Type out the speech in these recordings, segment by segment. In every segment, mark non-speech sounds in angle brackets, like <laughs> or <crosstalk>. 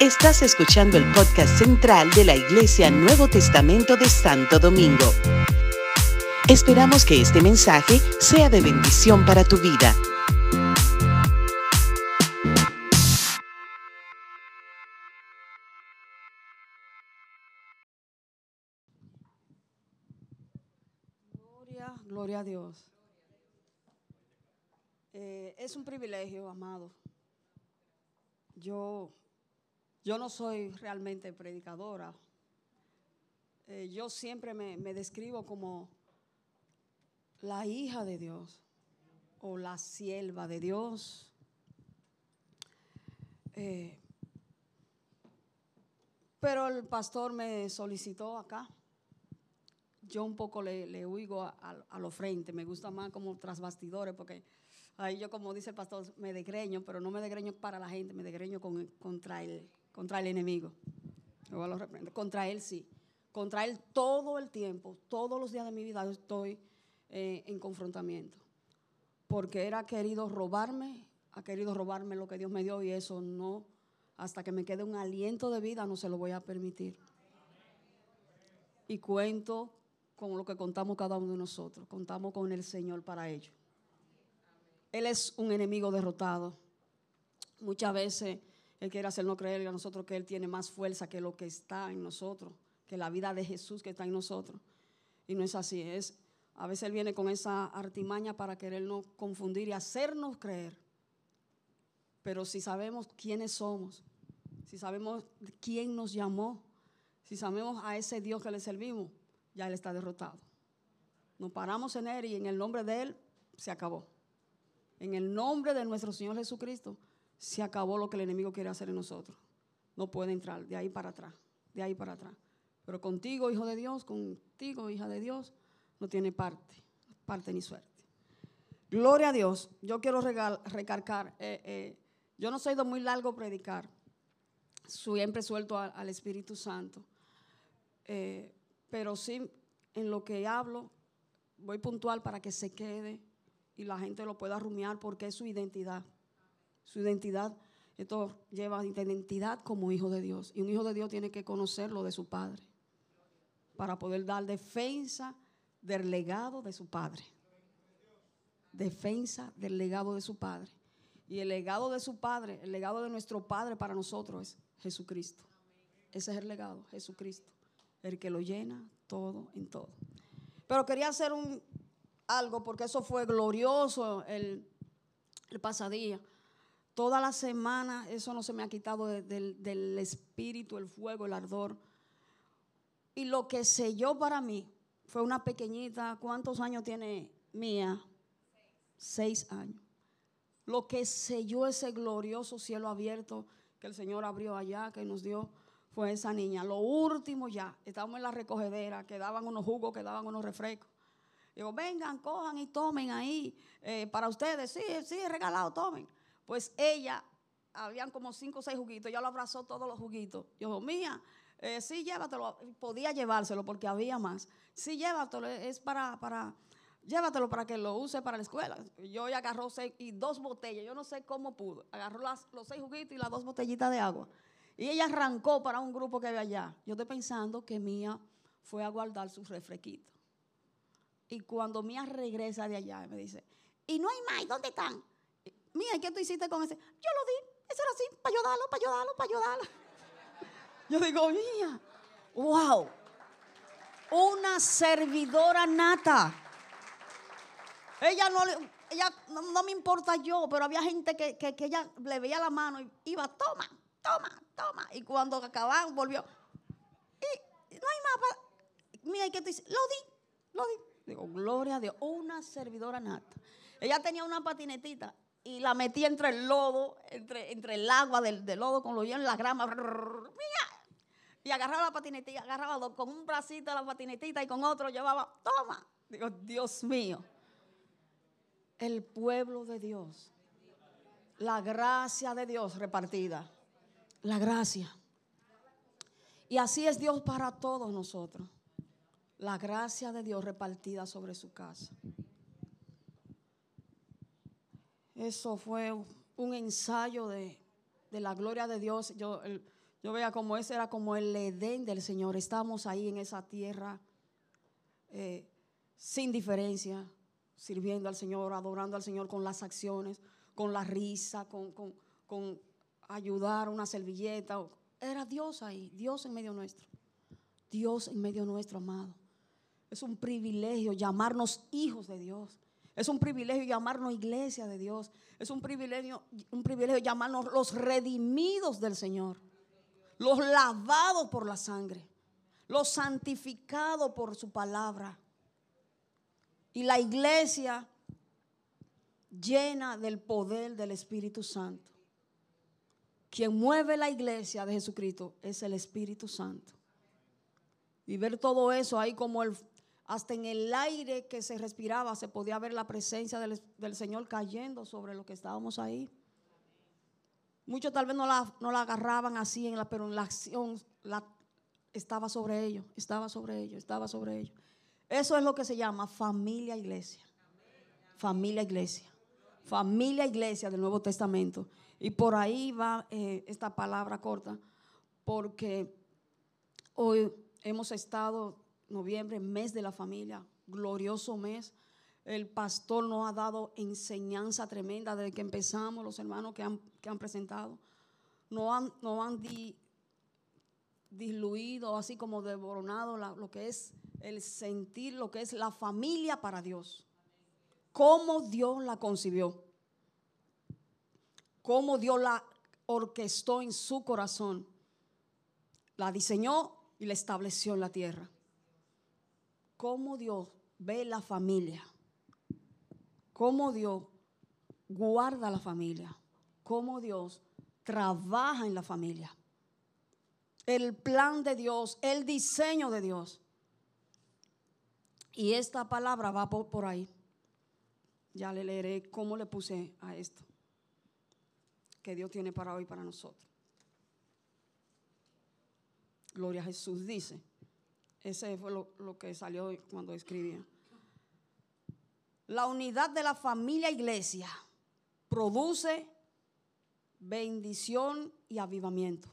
Estás escuchando el podcast central de la Iglesia Nuevo Testamento de Santo Domingo. Esperamos que este mensaje sea de bendición para tu vida. Gloria, gloria a Dios. Eh, es un privilegio, amado. Yo, yo no soy realmente predicadora. Eh, yo siempre me, me describo como la hija de Dios o la sierva de Dios. Eh, pero el pastor me solicitó acá. Yo un poco le, le a, a, los frentes, me gusta más como tras bastidores, porque ahí yo, como dice el pastor, me degreño, pero no me degreño para la gente, me degreño con, contra, el, contra el enemigo. Contra él sí. Contra él todo el tiempo, todos los días de mi vida estoy eh, en confrontamiento. Porque él ha querido robarme, ha querido robarme lo que Dios me dio y eso no, hasta que me quede un aliento de vida, no se lo voy a permitir. Y cuento con lo que contamos cada uno de nosotros, contamos con el Señor para ello. Él es un enemigo derrotado. Muchas veces Él quiere hacernos creer a nosotros que Él tiene más fuerza que lo que está en nosotros, que la vida de Jesús que está en nosotros. Y no es así, es a veces Él viene con esa artimaña para querernos confundir y hacernos creer. Pero si sabemos quiénes somos, si sabemos quién nos llamó, si sabemos a ese Dios que le servimos, ya Él está derrotado. Nos paramos en Él y en el nombre de Él se acabó. En el nombre de nuestro Señor Jesucristo se acabó lo que el enemigo quiere hacer en nosotros. No puede entrar de ahí para atrás, de ahí para atrás. Pero contigo, hijo de Dios, contigo, hija de Dios, no tiene parte, parte ni suerte. Gloria a Dios. Yo quiero regal, recargar. Eh, eh, yo no soy de muy largo predicar. Siempre suelto al, Espíritu Santo. Eh, pero sí, en lo que hablo, voy puntual para que se quede y la gente lo pueda rumiar porque es su identidad. Su identidad, esto lleva identidad como hijo de Dios. Y un hijo de Dios tiene que conocer lo de su padre para poder dar defensa del legado de su padre. Defensa del legado de su padre. Y el legado de su padre, el legado de nuestro padre para nosotros es Jesucristo. Ese es el legado, Jesucristo. El que lo llena todo en todo. Pero quería hacer un, algo porque eso fue glorioso el, el pasadía. Toda la semana eso no se me ha quitado de, de, del espíritu, el fuego, el ardor. Y lo que selló para mí fue una pequeñita. ¿Cuántos años tiene mía? Seis años. Lo que selló ese glorioso cielo abierto que el Señor abrió allá, que nos dio, fue esa niña. Lo último ya, estábamos en la recogedera, quedaban unos jugos, quedaban unos refrescos. Digo, vengan, cojan y tomen ahí eh, para ustedes. Sí, sí, regalado, tomen. Pues ella, habían como cinco o seis juguitos, ella lo abrazó todos los juguitos. Yo mía, eh, sí, llévatelo. Podía llevárselo porque había más. Sí, llévatelo, es para, para, llévatelo para que lo use para la escuela. Yo ya agarró seis y dos botellas, yo no sé cómo pudo. Agarró las, los seis juguitos y las dos botellitas de agua. Y ella arrancó para un grupo que había allá. Yo estoy pensando que Mía fue a guardar sus refresquitos. Y cuando Mía regresa de allá, me dice, y no hay más, ¿dónde están? Mía, ¿qué tú hiciste con ese? Yo lo di, eso era así, para ayudarlo, para ayudarlo, para ayudarlo. <laughs> Yo digo, Mía, wow, una servidora nata. Ella no, ella, no, me importa yo, pero había gente que, que, que ella le veía la mano y iba, toma, toma, toma. Y cuando acababan, volvió. Y no hay más. Mira, ¿qué te dice? Lo di, lo di. Digo, gloria a Dios. Una servidora nata. Ella tenía una patinetita y la metía entre el lodo, entre, entre el agua del, del lodo, con lo en la grama. Y agarraba la patinetita, agarraba con un bracito la patinetita y con otro llevaba, toma. Digo, Dios mío. El pueblo de Dios. La gracia de Dios repartida. La gracia. Y así es Dios para todos nosotros. La gracia de Dios repartida sobre su casa. Eso fue un ensayo de, de la gloria de Dios, yo, yo veía como ese era como el Edén del Señor. Estamos ahí en esa tierra eh, sin diferencia, sirviendo al Señor, adorando al Señor con las acciones, con la risa, con, con, con ayudar una servilleta. Era Dios ahí, Dios en medio nuestro. Dios en medio nuestro, amado. Es un privilegio llamarnos hijos de Dios. Es un privilegio llamarnos iglesia de Dios. Es un privilegio, un privilegio llamarnos los redimidos del Señor. Los lavados por la sangre. Los santificados por su palabra. Y la iglesia llena del poder del Espíritu Santo. Quien mueve la iglesia de Jesucristo es el Espíritu Santo. Y ver todo eso ahí como el, hasta en el aire que se respiraba se podía ver la presencia del, Señor cayendo sobre lo que estábamos ahí. Muchos tal vez no la, no la agarraban así, en la, pero en la acción la, estaba sobre ellos, estaba sobre ellos, estaba sobre ellos. Eso es lo que se llama familia iglesia. Familia iglesia. Familia iglesia del Nuevo Testamento. Y por ahí va eh, esta palabra corta, porque hoy hemos estado, noviembre, mes de la familia, glorioso mes. El pastor nos ha dado enseñanza tremenda desde que empezamos, los hermanos que han, que han presentado. No han, no han diluido, así como devoronado lo que es el sentir, lo que es la familia para Dios. Cómo Dios la concibió cómo Dios la orquestó en su corazón, la diseñó y la estableció en la tierra. Cómo Dios ve la familia, cómo Dios guarda la familia, cómo Dios trabaja en la familia. El plan de Dios, el diseño de Dios. Y esta palabra va por, ahí. Ya le leeré cómo le puse a esto que Dios tiene para hoy para nosotros. Gloria a Jesús dice. Ese fue lo, que salió cuando escribía. La unidad de la familia iglesia produce bendición y avivamiento.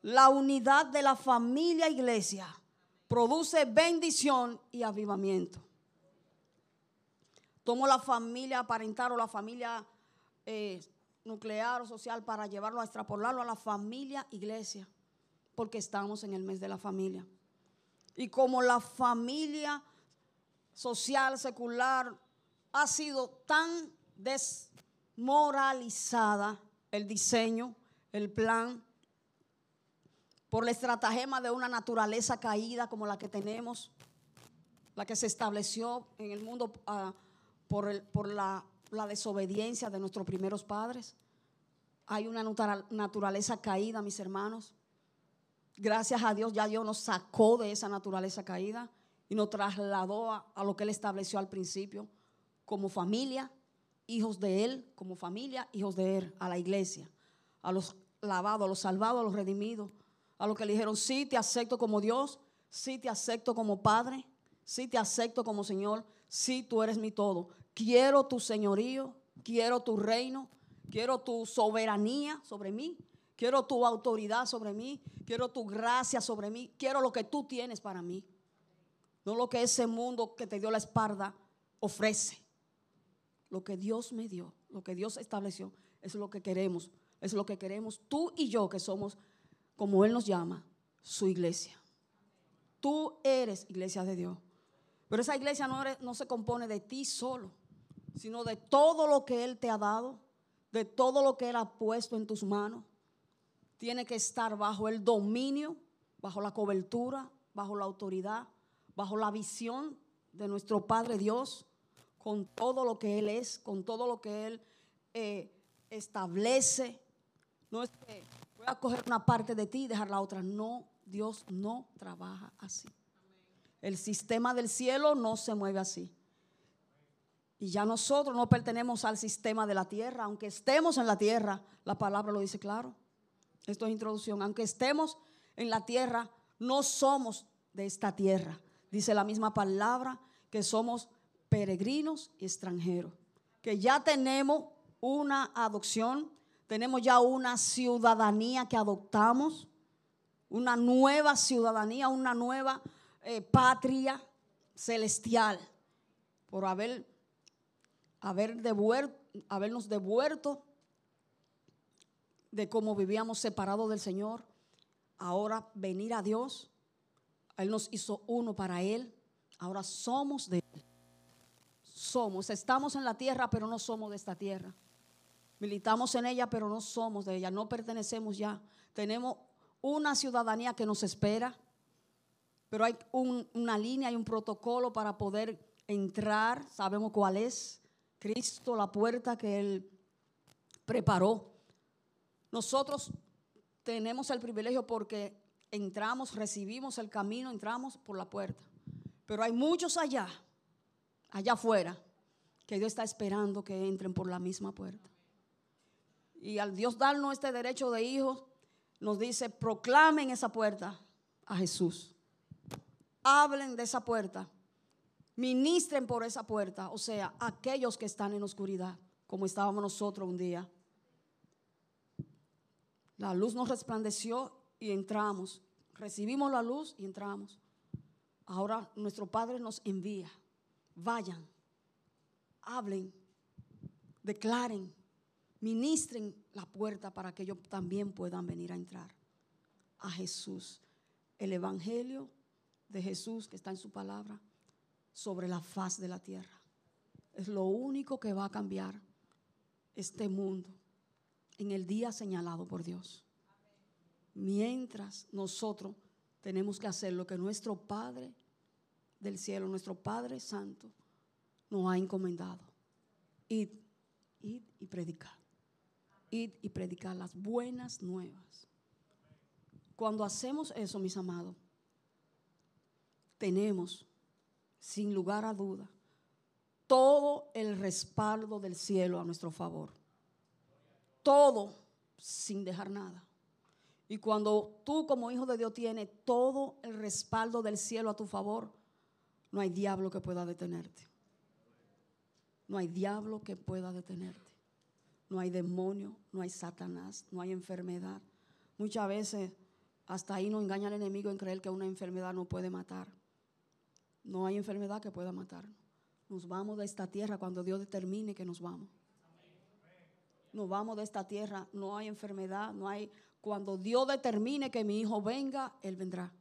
La unidad de la familia iglesia produce bendición y avivamiento. Tomo la familia parental o la familia eh, nuclear o social para llevarlo a extrapolarlo a la familia iglesia, porque estamos en el mes de la familia. Y como la familia social, secular, ha sido tan desmoralizada, el diseño, el plan, por la estratagema de una naturaleza caída como la que tenemos, la que se estableció en el mundo ah, por, el, la desobediencia de nuestros primeros padres. Hay una naturaleza caída, mis hermanos. Gracias a Dios ya Dios nos sacó de esa naturaleza caída y nos trasladó a, lo que Él estableció al principio como familia, hijos de Él, como familia, hijos de Él, a la iglesia, a los lavados, a los salvados, a los redimidos, a los que le dijeron, sí, te acepto como Dios, sí, te acepto como Padre, sí, te acepto como Señor, sí, tú eres mi todo. Quiero tu señorío, quiero tu reino, quiero tu soberanía sobre mí, quiero tu autoridad sobre mí, quiero tu gracia sobre mí, quiero lo que tú tienes para mí, no lo que ese mundo que te dio la espalda ofrece. Lo que Dios me dio, lo que Dios estableció, es lo que queremos, es lo que queremos tú y yo que somos, como Él nos llama, su iglesia. Tú eres iglesia de Dios. Pero esa iglesia no, no se compone de ti solo sino de todo lo que Él te ha dado, de todo lo que Él ha puesto en tus manos. Tiene que estar bajo el dominio, bajo la cobertura, bajo la autoridad, bajo la visión de nuestro Padre Dios, con todo lo que Él es, con todo lo que Él eh, establece. No es que voy a coger una parte de ti y dejar la otra. No, Dios no trabaja así. El sistema del cielo no se mueve así. Y ya nosotros no pertenecemos al sistema de la tierra, aunque estemos en la tierra, la palabra lo dice claro. Esto es introducción. Aunque estemos en la tierra, no somos de esta tierra. Dice la misma palabra que somos peregrinos y extranjeros. Que ya tenemos una adopción, Tenemos ya una ciudadanía que adoptamos, una nueva ciudadanía, una nueva eh, patria celestial, por haber, haber devuelto, habernos devuelto de cómo vivíamos separados del Señor. Ahora venir a Dios. Él nos hizo uno para Él. Ahora somos de Él. Somos, estamos en la tierra, pero no somos de esta tierra. Militamos en ella, pero no somos de ella, no pertenecemos ya. Tenemos una ciudadanía que nos espera, pero hay una línea, hay un protocolo para poder entrar. Sabemos cuál es. Cristo, la puerta que Él preparó. Nosotros tenemos el privilegio porque entramos, recibimos el camino, entramos por la puerta. Pero hay muchos allá, allá afuera, que Dios está esperando que entren por la misma puerta. Y al Dios darnos este derecho de hijos, nos dice, proclamen esa puerta a Jesús. Hablen de esa puerta. Ministren por esa puerta. O sea, aquellos que están en oscuridad, como estábamos nosotros un día. La luz nos resplandeció y entramos. Recibimos la luz y entramos. Ahora nuestro Padre nos envía. Vayan, hablen, declaren ministren la puerta para que ellos también puedan venir a entrar a Jesús. El Evangelio de Jesús que está en su palabra sobre la faz de la tierra. Es lo único que va a cambiar este mundo en el día señalado por Dios. Mientras nosotros tenemos que hacer lo que nuestro Padre del cielo, nuestro Padre Santo, nos ha encomendado. Id, id y predicar y predicar las buenas nuevas. Cuando hacemos eso, mis amados, tenemos, sin lugar a duda, todo el respaldo del cielo a nuestro favor. Todo sin dejar nada. Y cuando tú como hijo de Dios tienes todo el respaldo del cielo a tu favor, no hay diablo que pueda detenerte. No hay diablo que pueda detenerte no hay demonio, no hay Satanás, no hay enfermedad. Muchas veces hasta ahí nos engaña el enemigo en creer que una enfermedad no puede matar. No hay enfermedad que pueda matarnos. Nos vamos de esta tierra cuando Dios determine que nos vamos. Nos vamos de esta tierra, no hay enfermedad, no hay... Cuando Dios determine que mi hijo venga, Él vendrá.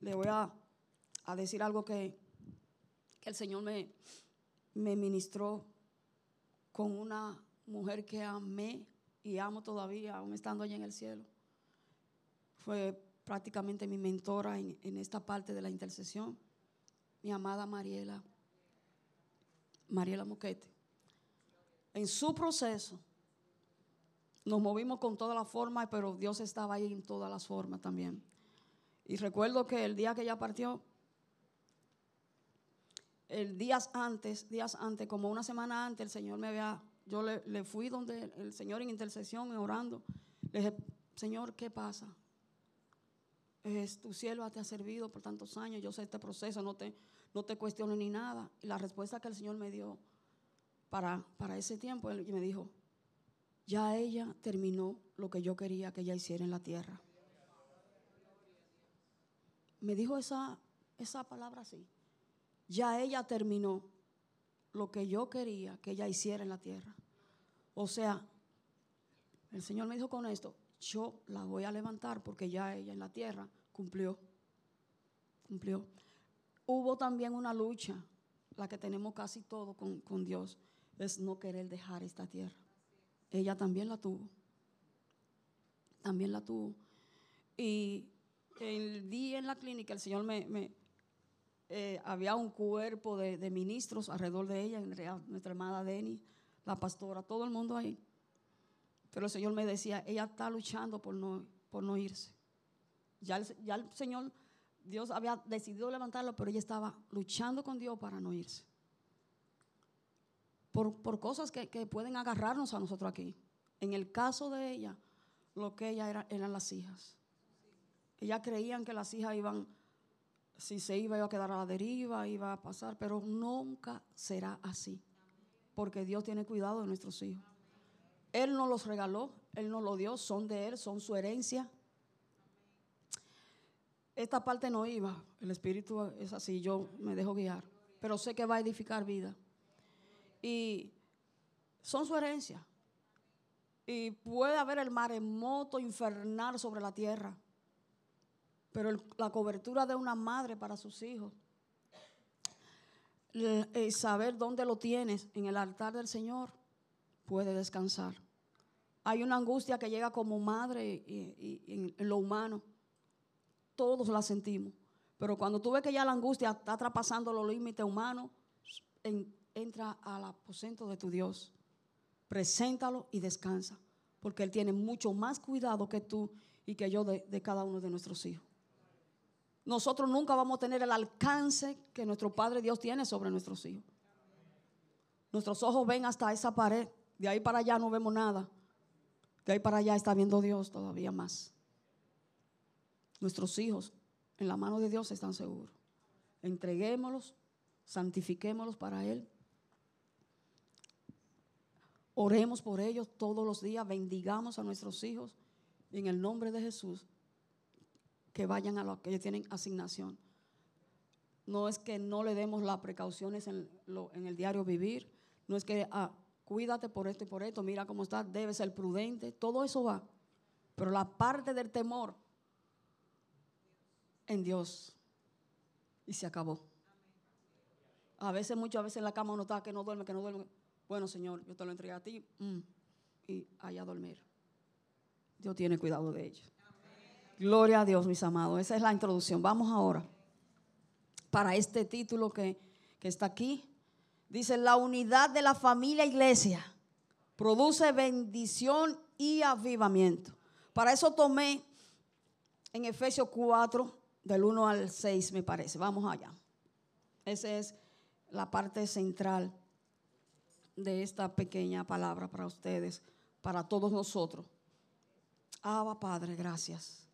Le voy a, decir algo que, el Señor me, me ministró con una mujer que amé y amo todavía, aún estando allá en el cielo. Fue prácticamente mi mentora en, esta parte de la intercesión, mi amada Mariela, Mariela Moquete. En su proceso, nos movimos con todas las formas, pero Dios estaba ahí en todas las formas también. Y recuerdo que el día que ella partió, el días antes, días antes, como una semana antes, el Señor me había yo le, fui donde el Señor en intercesión, orando. Le dije, Señor, ¿qué pasa? Tu cielo te ha servido por tantos años, yo sé este proceso, no te, no te cuestiono ni nada. Y la respuesta que el Señor me dio para, para ese tiempo, él me dijo, ya ella terminó lo que yo quería que ella hiciera en la tierra. Me dijo esa, esa palabra así. Ya ella terminó lo que yo quería que ella hiciera en la tierra. O sea, el Señor me dijo con esto, yo la voy a levantar porque ya ella en la tierra cumplió. Cumplió. Hubo también una lucha, la que tenemos casi todo con, con Dios, es no querer dejar esta tierra. Ella también la tuvo. También la tuvo. Y el día en la clínica el Señor me, eh, había un cuerpo de, ministros alrededor de ella, nuestra hermana Denny, la pastora, todo el mundo ahí. Pero el Señor me decía, ella está luchando por no, por no irse. Ya el, ya el Señor, Dios había decidido levantarlo, pero ella estaba luchando con Dios para no irse. Por, cosas que, pueden agarrarnos a nosotros aquí. En el caso de ella, lo que ella era, eran las hijas. Ellas creían que las hijas iban si se iba, iba a quedar a la deriva, iba a pasar, pero nunca será así. Porque Dios tiene cuidado de nuestros hijos. Él nos los regaló, Él nos lo dio, son de Él, son su herencia. Esta parte no iba, el Espíritu es así, yo me dejo guiar, pero sé que va a edificar vida. Y son su herencia. Y puede haber el maremoto infernal sobre la tierra, pero la cobertura de una madre para sus hijos, el saber dónde lo tienes en el altar del Señor, puede descansar. Hay una angustia que llega como madre y, en lo humano todos la sentimos. Pero cuando tú ves que ya la angustia está traspasando los límites humanos, entra al aposento de tu Dios. Preséntalo y descansa. Porque Él tiene mucho más cuidado que tú y que yo de, cada uno de nuestros hijos. Nosotros nunca vamos a tener el alcance que nuestro Padre Dios tiene sobre nuestros hijos. Nuestros ojos ven hasta esa pared. De ahí para allá no vemos nada. De ahí para allá está viendo Dios todavía más nuestros hijos en la mano de Dios están seguros. Entreguémoslos, santifiquémoslos para Él. Oremos por ellos todos los días, bendigamos a nuestros hijos en el nombre de Jesús, que vayan a lo que ellos tienen asignación. No es que no le demos las precauciones en, el diario vivir, no es que ah, cuídate por esto y por esto, mira cómo está, debe ser prudente, todo eso va. Pero la parte del temor en Dios. Y se acabó. A veces, muchas veces en la cama uno está que no duerme, que no duerme. Bueno, Señor, yo te lo entregué a ti. Mm, y allá a dormir. Dios tiene cuidado de ellos. Gloria a Dios, mis amados. Esa es la introducción. Vamos ahora para este título que, que está aquí. Dice, la unidad de la familia iglesia produce bendición y avivamiento. Para eso tomé en Efesios 4, del 1 al 6, me parece. Vamos allá. Esa es la parte central de esta pequeña palabra para ustedes, para todos nosotros. Abba Padre, gracias.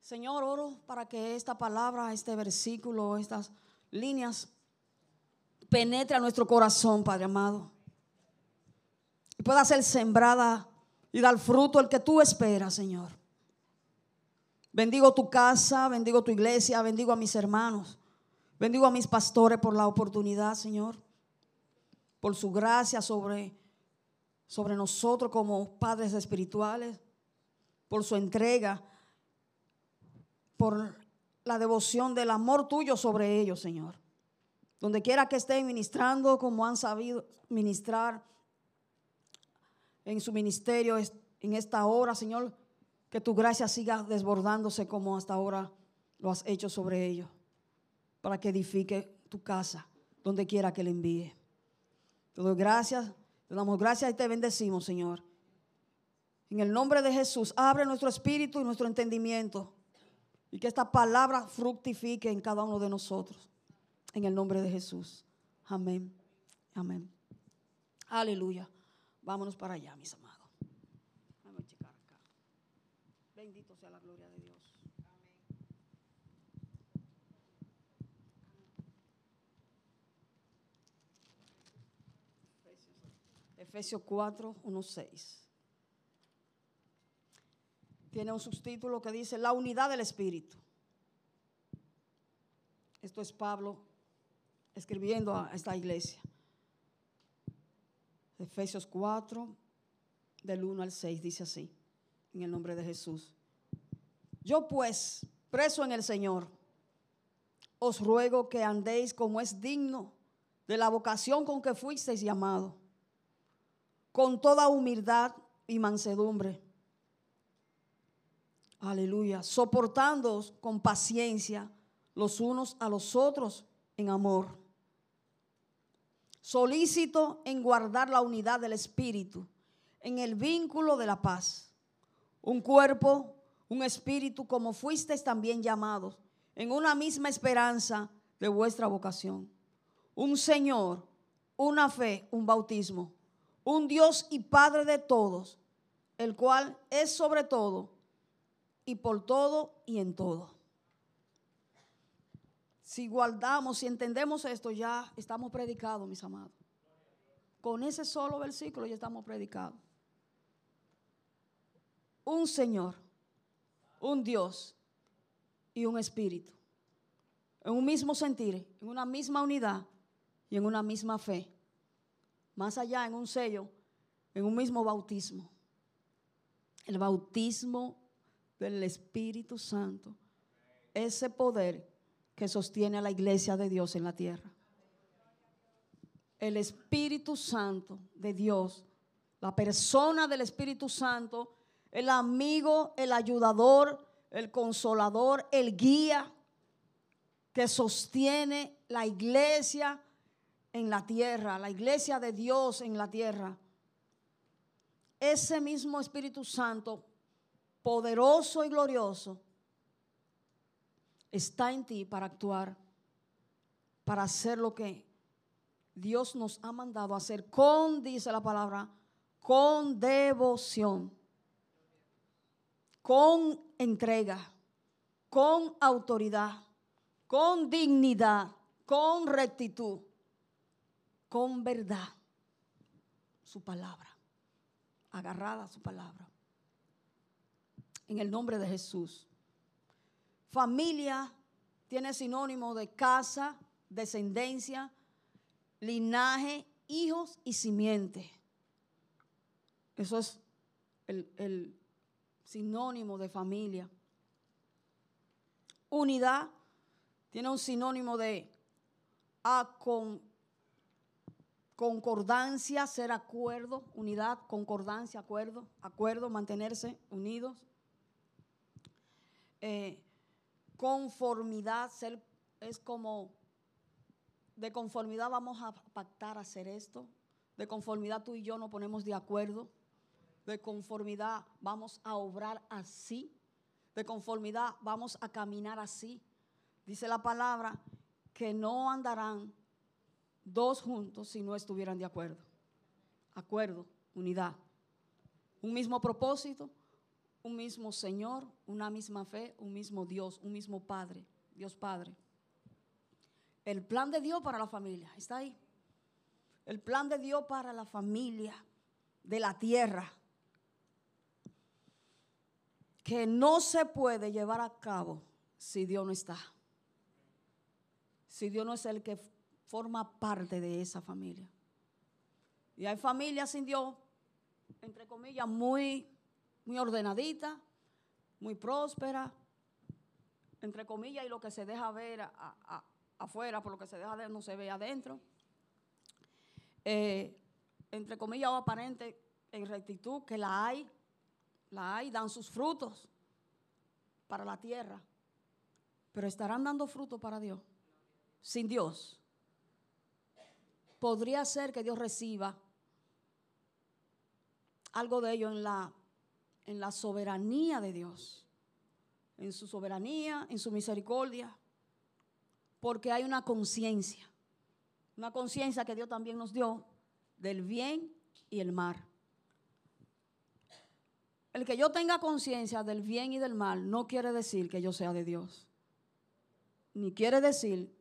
Señor, oro para que esta palabra, este versículo, estas líneas penetre a nuestro corazón, Padre amado. Y pueda ser sembrada y dar fruto el que tú esperas, Señor. Bendigo tu casa, bendigo tu iglesia, bendigo a mis hermanos, bendigo a mis pastores por la oportunidad, Señor, por su gracia sobre, sobre nosotros como padres espirituales, por su entrega, por la devoción del amor tuyo sobre ellos, Señor. Donde quiera que estén ministrando como han sabido ministrar en su ministerio en esta hora, Señor, que tu gracia siga desbordándose como hasta ahora lo has hecho sobre ellos, para que edifique tu casa donde quiera que le envíe. Te doy gracias, te damos gracias y te bendecimos, Señor. En el nombre de Jesús, abre nuestro espíritu y nuestro entendimiento y que esta palabra fructifique en cada uno de nosotros. En el nombre de Jesús. Amén. Amén. Aleluya. Vámonos para allá, mis amados. Efesios 4, 1, 6. Tiene un subtítulo que dice la unidad del Espíritu. Esto es Pablo escribiendo a esta iglesia. Efesios 4, del 1 al 6, dice así, en el nombre de Jesús. Yo pues, preso en el Señor, os ruego que andéis como es digno de la vocación con que fuisteis llamados con toda humildad y mansedumbre. Aleluya. Soportando con paciencia los unos a los otros en amor. Solícito en guardar la unidad del Espíritu, en el vínculo de la paz. Un cuerpo, un espíritu, como fuisteis también llamados, en una misma esperanza de vuestra vocación. Un Señor, una fe, un bautismo un Dios y Padre de todos, el cual es sobre todo y por todo y en todo. Si guardamos, si entendemos esto, ya estamos predicados, mis amados. Con ese solo versículo ya estamos predicados. un Señor, un Dios y un Espíritu. En un mismo sentir, en una misma unidad y en una misma fe. Más allá, en un sello, en un mismo bautismo. El bautismo del Espíritu Santo. Ese poder que sostiene a la iglesia de Dios en la tierra. El Espíritu Santo de Dios, la persona del Espíritu Santo, el amigo, el ayudador, el consolador, el guía que sostiene la iglesia en la tierra, la iglesia de Dios en la tierra. Ese mismo Espíritu Santo, poderoso y glorioso, está en ti para actuar, para hacer lo que Dios nos ha mandado hacer con, dice la palabra, con devoción, con entrega, con autoridad, con dignidad, con rectitud, con verdad. Su palabra, agarrada a su palabra. En el nombre de Jesús. Familia tiene sinónimo de casa, descendencia, linaje, hijos y simiente. Eso es el, sinónimo de familia. Unidad tiene un sinónimo de concordancia, ser acuerdo, unidad, concordancia, acuerdo, acuerdo, mantenerse unidos. Eh, conformidad, ser, es como, de conformidad vamos a pactar hacer esto, de conformidad tú y yo nos ponemos de acuerdo, de conformidad vamos a obrar así, de conformidad vamos a caminar así. Dice la palabra que no andarán dos juntos si no estuvieran de acuerdo. Acuerdo, unidad. Un mismo propósito, un mismo Señor, una misma fe, un mismo Dios, un mismo Padre, Dios Padre. El plan de Dios para la familia, está ahí. El plan de Dios para la familia de la tierra, que no se puede llevar a cabo si Dios no está. Si Dios no es el que forma parte de esa familia. Y hay familias sin Dios, entre comillas, muy muy ordenadita, muy próspera, entre comillas, y lo que se deja ver afuera, por lo que se deja ver, no se ve adentro. Eh, entre comillas o aparente en rectitud, que la hay, la hay, dan sus frutos para la tierra, pero estarán dando frutos para Dios, sin Dios. Podría ser que Dios reciba algo de ello en la en la soberanía de Dios, en su soberanía, en su misericordia, porque hay una conciencia, una conciencia que Dios también nos dio del bien y el mal. El que yo tenga conciencia del bien y del mal no quiere decir que yo sea de Dios, ni quiere decir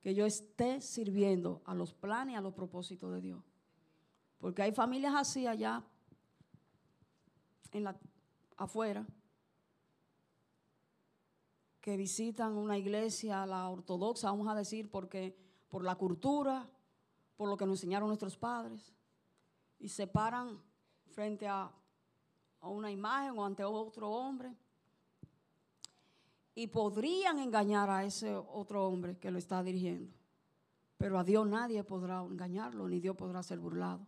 que yo esté sirviendo a los planes y a los propósitos de Dios. Porque hay familias así allá en la, afuera que visitan una iglesia, la ortodoxa, vamos a decir, porque por la cultura, por lo que nos enseñaron nuestros padres, y se paran frente a, a una imagen o ante otro hombre, y podrían engañar a ese otro hombre que lo está dirigiendo, pero a Dios nadie podrá engañarlo, ni Dios podrá ser burlado.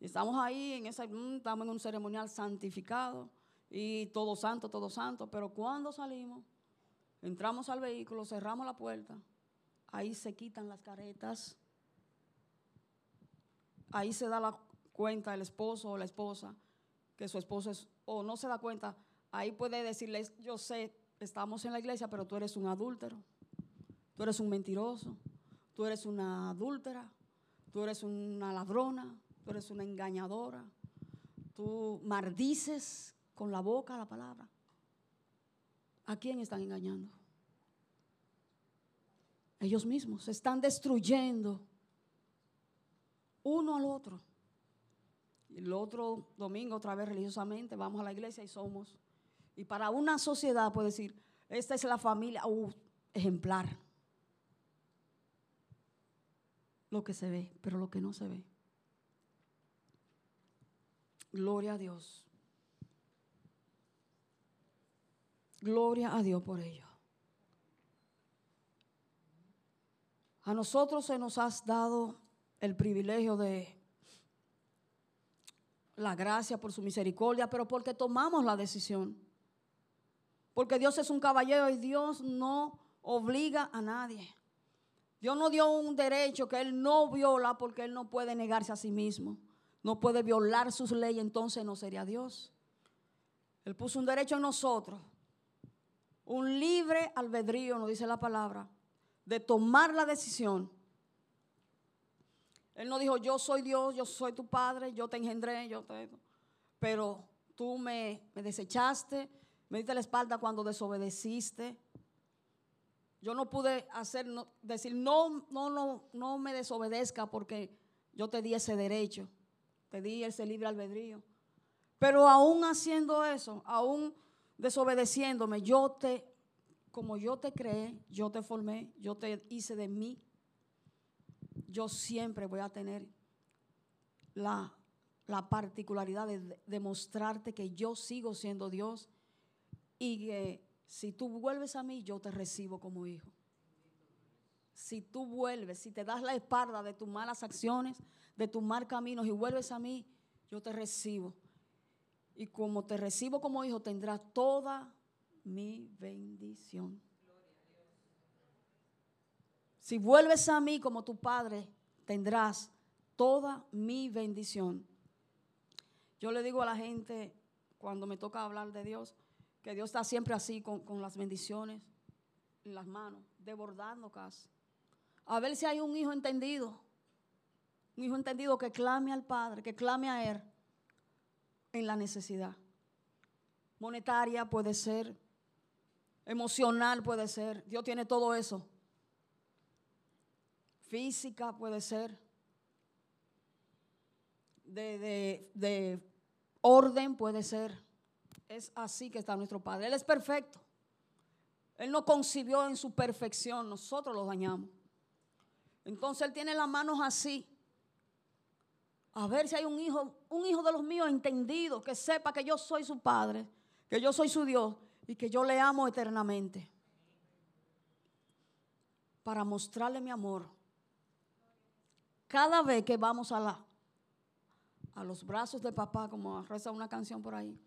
Estamos ahí, en esa, mm, estamos en un ceremonial santificado y todo santo, todo santo, pero cuando salimos, entramos al vehículo, cerramos la puerta, ahí se quitan las caretas, ahí se da la cuenta el esposo o la esposa que su esposo es, o no se da cuenta, ahí puede decirles, yo sé, estamos en la iglesia, pero tú eres un adúltero, tú eres un mentiroso, tú eres una adúltera, tú eres una ladrona, tú eres una engañadora, tú maldices con la boca la palabra. ¿A quién están engañando? Ellos mismos se están destruyendo uno al otro. El otro domingo, otra vez religiosamente, vamos a la iglesia y somos. Y para una sociedad puede decir, esta es la familia uh, ejemplar. Lo que se ve, pero lo que no se ve. Gloria a Dios. Gloria a Dios por ello. A nosotros se nos ha dado el privilegio de la gracia por su misericordia, pero porque tomamos la decisión. Porque Dios es un caballero y Dios no obliga a nadie. Dios no dio un derecho que Él no viola porque Él no puede negarse a sí mismo. No puede violar sus leyes, entonces no sería Dios. Él puso un derecho en nosotros. Un libre albedrío, nos dice la palabra, de tomar la decisión. Él no dijo, yo soy Dios, yo soy tu padre, yo te engendré, yo te... Pero tú me, me desechaste, me diste la espalda cuando desobedeciste. Yo no pude hacer, decir, no, no, no, no me desobedezca porque yo te di ese derecho, te di ese libre albedrío. Pero aún haciendo eso, aún desobedeciéndome, yo te, como yo te creé, yo te formé, yo te hice de mí, yo siempre voy a tener la, la particularidad de demostrarte que yo sigo siendo Dios y que si tú vuelves a mí, yo te recibo como hijo. Si tú vuelves, si te das la espalda de tus malas acciones, de tus mal caminos y vuelves a mí, yo te recibo. Y como te recibo como hijo, tendrás toda mi bendición. Si vuelves a mí como tu padre, tendrás toda mi bendición. Yo le digo a la gente cuando me toca hablar de Dios, que Dios está siempre así con, las bendiciones en las manos, desbordando casi. A ver si hay un hijo entendido, un hijo entendido que clame al Padre, que clame a Él en la necesidad. Monetaria puede ser, emocional puede ser, Dios tiene todo eso. Física puede ser, de, de orden puede ser. Es así que está nuestro Padre. Él es perfecto. Él no concibió en su perfección, nosotros lo dañamos. Entonces Él tiene las manos así. A ver si hay un hijo, un hijo de los míos entendido, que sepa que yo soy su Padre, que yo soy su Dios y que yo le amo eternamente. Para mostrarle mi amor. Cada vez que vamos a la a los brazos de papá, como reza una canción por ahí,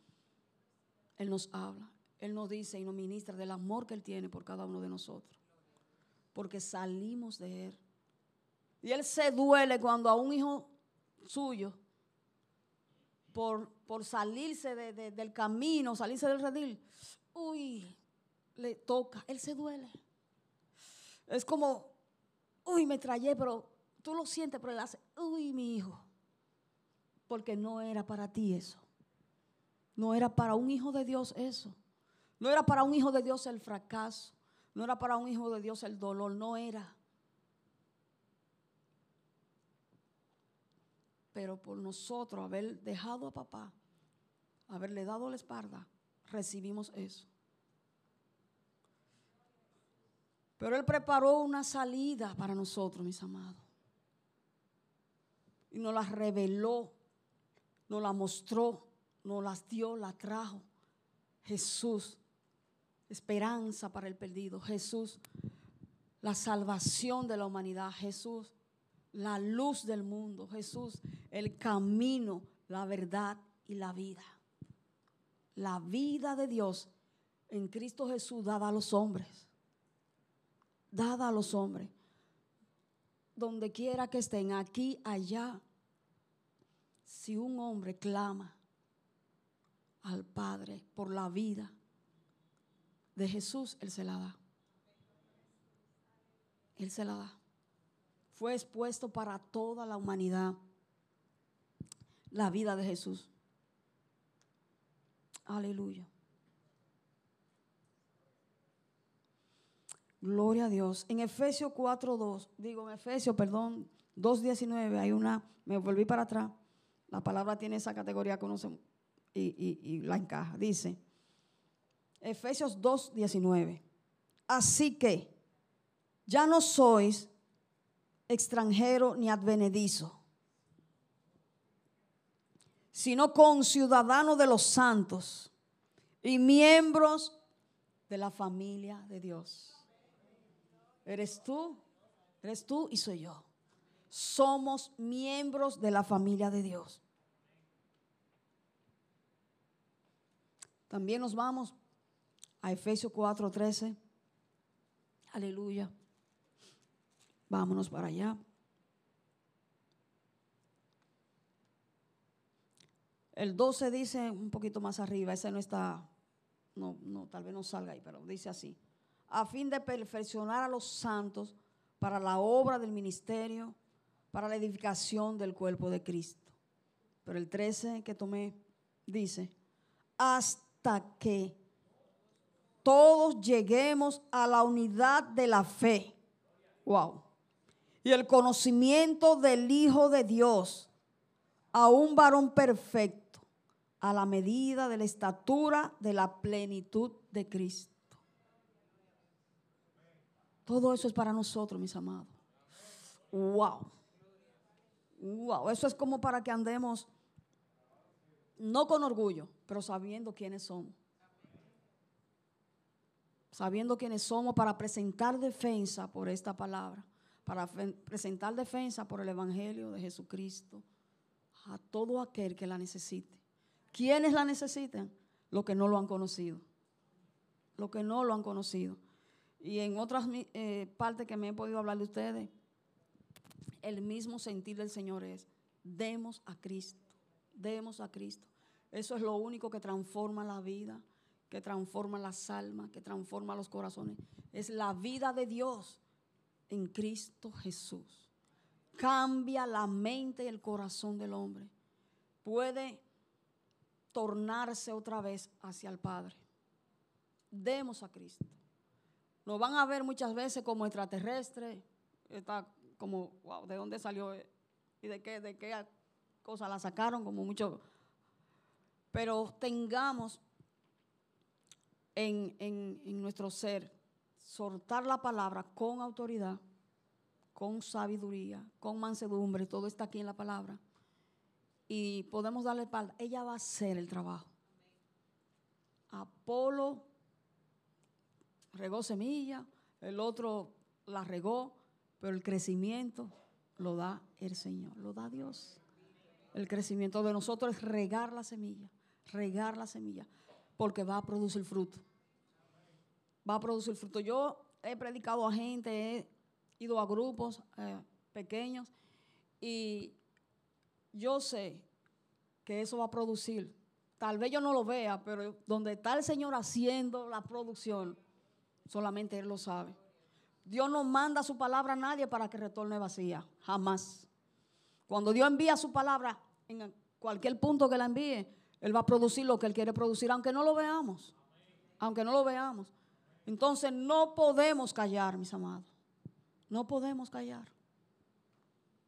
él nos habla, Él nos dice y nos ministra del amor que Él tiene por cada uno de nosotros. Porque salimos de Él. Y Él se duele cuando a un hijo suyo, por, por salirse del camino, salirse del redil, uy, le toca, Él se duele. Es como, uy, me trayé, pero tú lo sientes, pero Él hace, uy, mi hijo. Porque no era para ti eso. No era para un hijo de Dios eso. No era para un hijo de Dios el fracaso. No era para un hijo de Dios el dolor. No era. Pero por nosotros haber dejado a papá, haberle dado la espalda, recibimos eso. Pero Él preparó una salida para nosotros, mis amados. Y nos la reveló, nos la mostró nos las dio, la trajo. Jesús, esperanza para el perdido. Jesús, la salvación de la humanidad. Jesús, la luz del mundo. Jesús, el camino, la verdad y la vida. La vida de Dios en Cristo Jesús dada a los hombres. Dada a los hombres. Donde quiera que estén, aquí, allá. Si un hombre clama al Padre por la vida de Jesús, Él se la da. Él se la da. Fue expuesto para toda la humanidad la vida de Jesús. Aleluya. Gloria a Dios. En Efesios 4.2, digo en Efesios, perdón, 2.19, hay una, me volví para atrás. La palabra tiene esa categoría que y, la encaja. Dice, Efesios 2, 19. Así que ya no sois extranjero ni advenedizo, sino con ciudadanos de los santos y miembros de la familia de Dios. Eres tú, eres tú y soy yo. Somos miembros de la familia de Dios. También nos vamos a Efesios 4:13. Aleluya. Vámonos para allá. El 12 dice un poquito más arriba, ese no está, no, no, tal vez no salga ahí, pero dice así. A fin de perfeccionar a los santos para la obra del ministerio, para la edificación del cuerpo de Cristo. Pero el 13 que tomé dice, hasta que todos lleguemos a la unidad de la fe. Wow. Y el conocimiento del Hijo de Dios, a un varón perfecto, a la medida de la estatura de la plenitud de Cristo. Todo eso es para nosotros, mis amados. Wow. Wow. Eso es como para que andemos, no con orgullo, pero sabiendo quiénes somos sabiendo quiénes somos, para presentar defensa por esta palabra, para presentar defensa por el Evangelio de Jesucristo a todo aquel que la necesite. ¿Quiénes la necesitan? Los que no lo han conocido. Los que no lo han conocido. Y en otras eh, partes que me he podido hablar de ustedes, el mismo sentir del Señor es, demos a Cristo, demos a Cristo. Eso es lo único que transforma la vida que transforma las almas, que transforma los corazones. Es la vida de Dios en Cristo Jesús. Cambia la mente y el corazón del hombre. Puede tornarse otra vez hacia el Padre. Demos a Cristo. Nos van a ver muchas veces como extraterrestres. Está como, wow, ¿de dónde salió? ¿Y de qué, de qué cosa la sacaron? Como mucho. Pero tengamos en, nuestro ser, soltar la palabra con autoridad, con sabiduría, con mansedumbre, todo está aquí en la palabra. Y podemos darle espalda. Ella va a hacer el trabajo. Apolo regó semilla, el otro la regó, pero el crecimiento lo da el Señor, lo da Dios. El crecimiento de nosotros es regar la semilla, regar la semilla, porque va a producir fruto va a producir fruto. Yo he predicado a gente, he ido a grupos eh, pequeños y yo sé que eso va a producir. Tal vez yo no lo vea, pero donde está el Señor haciendo la producción, solamente Él lo sabe. Dios no manda su palabra a nadie para que retorne vacía, jamás. Cuando Dios envía su palabra en cualquier punto que la envíe, Él va a producir lo que Él quiere producir, aunque no lo veamos. Aunque no lo veamos. Entonces no podemos callar, mis amados. No podemos callar.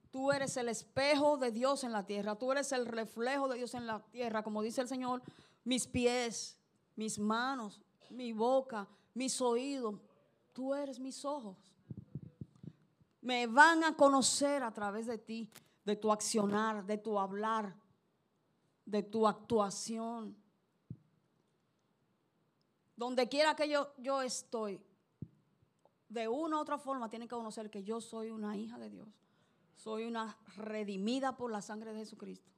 Tú eres el espejo de Dios en la tierra. Tú eres el reflejo de Dios en la tierra. Como dice el Señor, mis pies, mis manos, mi boca, mis oídos. Tú eres mis ojos. Me van a conocer a través de ti, de tu accionar, de tu hablar, de tu actuación. Donde quiera que yo, yo estoy, de una u otra forma tienen que conocer que yo soy una hija de Dios. Soy una redimida por la sangre de Jesucristo.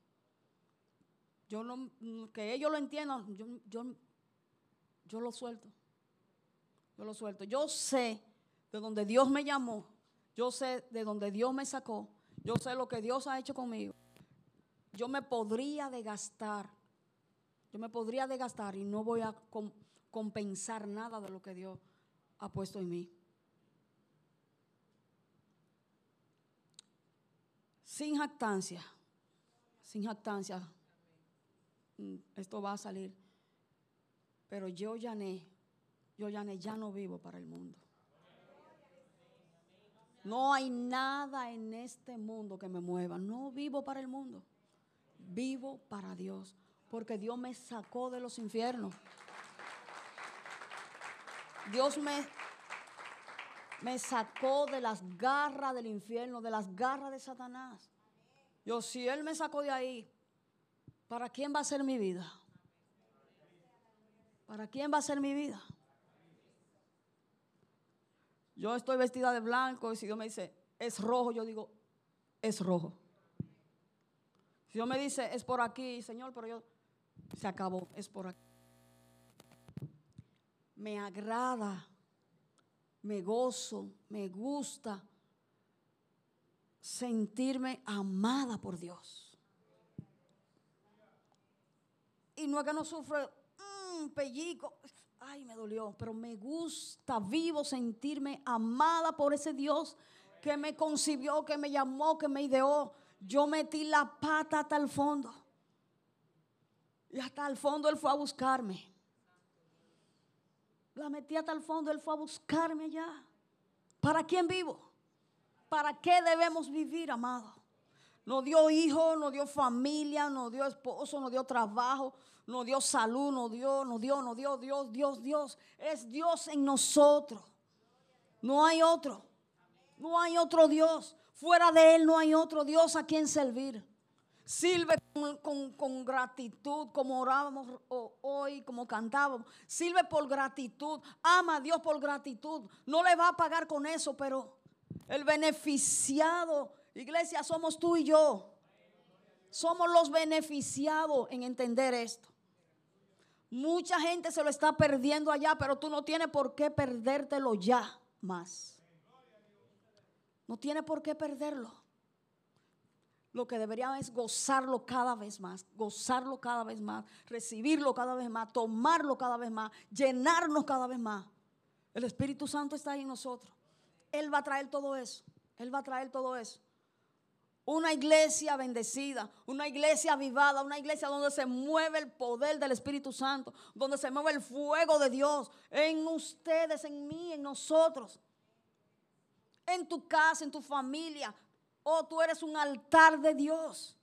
Yo no, que ellos lo entiendan, yo, yo, yo lo suelto. Yo lo suelto. Yo sé de donde Dios me llamó. Yo sé de donde Dios me sacó. Yo sé lo que Dios ha hecho conmigo. Yo me podría desgastar. Yo me podría desgastar y no voy a compensar nada de lo que Dios ha puesto en mí. Sin jactancia, sin jactancia, mm, esto va a salir. Pero yo ya yo ya ya no vivo para el mundo. No hay nada en este mundo que me mueva. No vivo para el mundo. Vivo para Dios, porque Dios me sacó de los infiernos. Dios me, me sacó de las garras del infierno, de las garras de Satanás. Yo, si Él me sacó de ahí, ¿para quién va a ser mi vida? ¿Para quién va a ser mi vida? Yo estoy vestida de blanco y si Dios me dice, es rojo, yo digo, es rojo. Si Dios me dice, es por aquí, Señor, pero yo, se acabó, es por aquí. Me agrada, me gozo, me gusta sentirme amada por Dios. Y no es que no sufre un pellico, ay, me dolió, pero me gusta vivo sentirme amada por ese Dios que me concibió, que me llamó, que me ideó. Yo metí la pata hasta el fondo. Y hasta el fondo Él fue a buscarme. La metí hasta el fondo, Él fue a buscarme allá. ¿Para quién vivo? ¿Para qué debemos vivir, amado? Nos dio hijo, nos dio familia, nos dio esposo, nos dio trabajo, nos dio salud, nos dio, nos dio, nos dio Dios, Dios, Dios. Es Dios en nosotros. No hay otro. No hay otro Dios. Fuera de Él no hay otro Dios a quien servir. Sirve con, gratitud, como orábamos hoy, como cantábamos. Sirve por gratitud. Ama a Dios por gratitud. No le va a pagar con eso, pero el beneficiado, iglesia, somos tú y yo. Somos los beneficiados en entender esto. Mucha gente se lo está perdiendo allá, pero tú no tienes por qué perdértelo ya más. No tiene por qué perderlo. Lo que debería es gozarlo cada vez más, gozarlo cada vez más, recibirlo cada vez más, tomarlo cada vez más, llenarnos cada vez más. El Espíritu Santo está ahí en nosotros. Él va a traer todo eso. Él va a traer todo eso. Una iglesia bendecida, una iglesia avivada, una iglesia donde se mueve el poder del Espíritu Santo, donde se mueve el fuego de Dios en ustedes, en mí, en nosotros, en tu casa, en tu familia. Oh, tú eres un altar de Dios.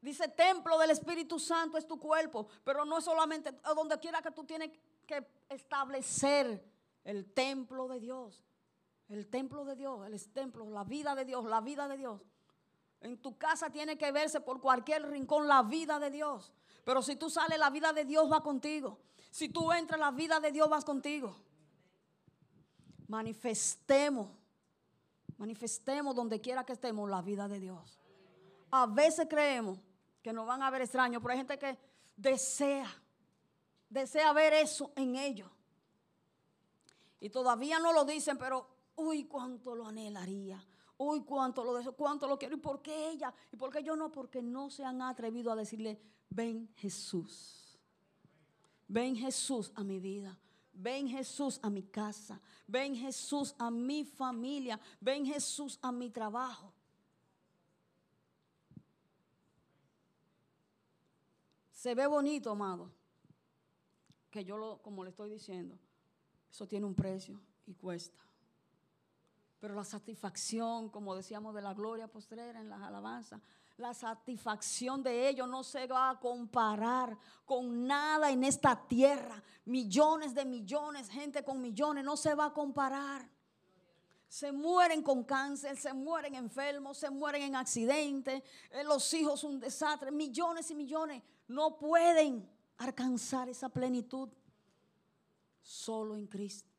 Dice, templo del Espíritu Santo es tu cuerpo, pero no es solamente donde quiera que tú tienes que establecer el templo de Dios. El templo de Dios, el templo, la vida de Dios, la vida de Dios. En tu casa tiene que verse por cualquier rincón la vida de Dios. Pero si tú sales, la vida de Dios va contigo. Si tú entras, la vida de Dios va contigo. Manifestemos, manifestemos donde quiera que estemos la vida de Dios. A veces creemos que nos van a ver extraños, pero hay gente que desea, desea ver eso en ellos. Y todavía no lo dicen, pero uy, cuánto lo anhelaría. Uy, cuánto lo deseo, cuánto lo quiero. ¿Y por qué ella? ¿Y por qué yo no? Porque no se han atrevido a decirle, ven Jesús. Ven Jesús a mi vida. Ven Jesús a mi casa. Ven Jesús a mi familia. Ven Jesús a mi trabajo. Se ve bonito, amado. Que yo lo, como le estoy diciendo, eso tiene un precio y cuesta. Pero la satisfacción, como decíamos, de la gloria postrera en las alabanzas, la satisfacción de ellos no se va a comparar con nada en esta tierra. Millones de millones, gente con millones, no se va a comparar. Se mueren con cáncer, se mueren enfermos, se mueren en accidentes, eh, los hijos un desastre, millones y millones no pueden alcanzar esa plenitud solo en Cristo.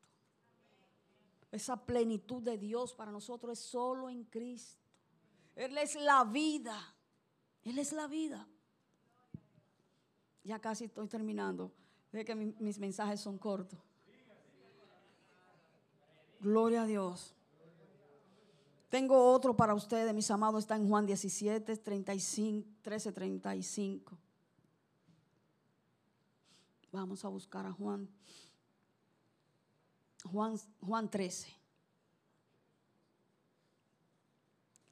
Esa plenitud de Dios para nosotros es solo en Cristo. Él es la vida. Él es la vida. Ya casi estoy terminando. De que mis mensajes son cortos. Gloria a Dios. Tengo otro para ustedes, mis amados. Está en Juan 17, 35, 13, 35. Vamos a buscar a Juan. Juan, Juan 13.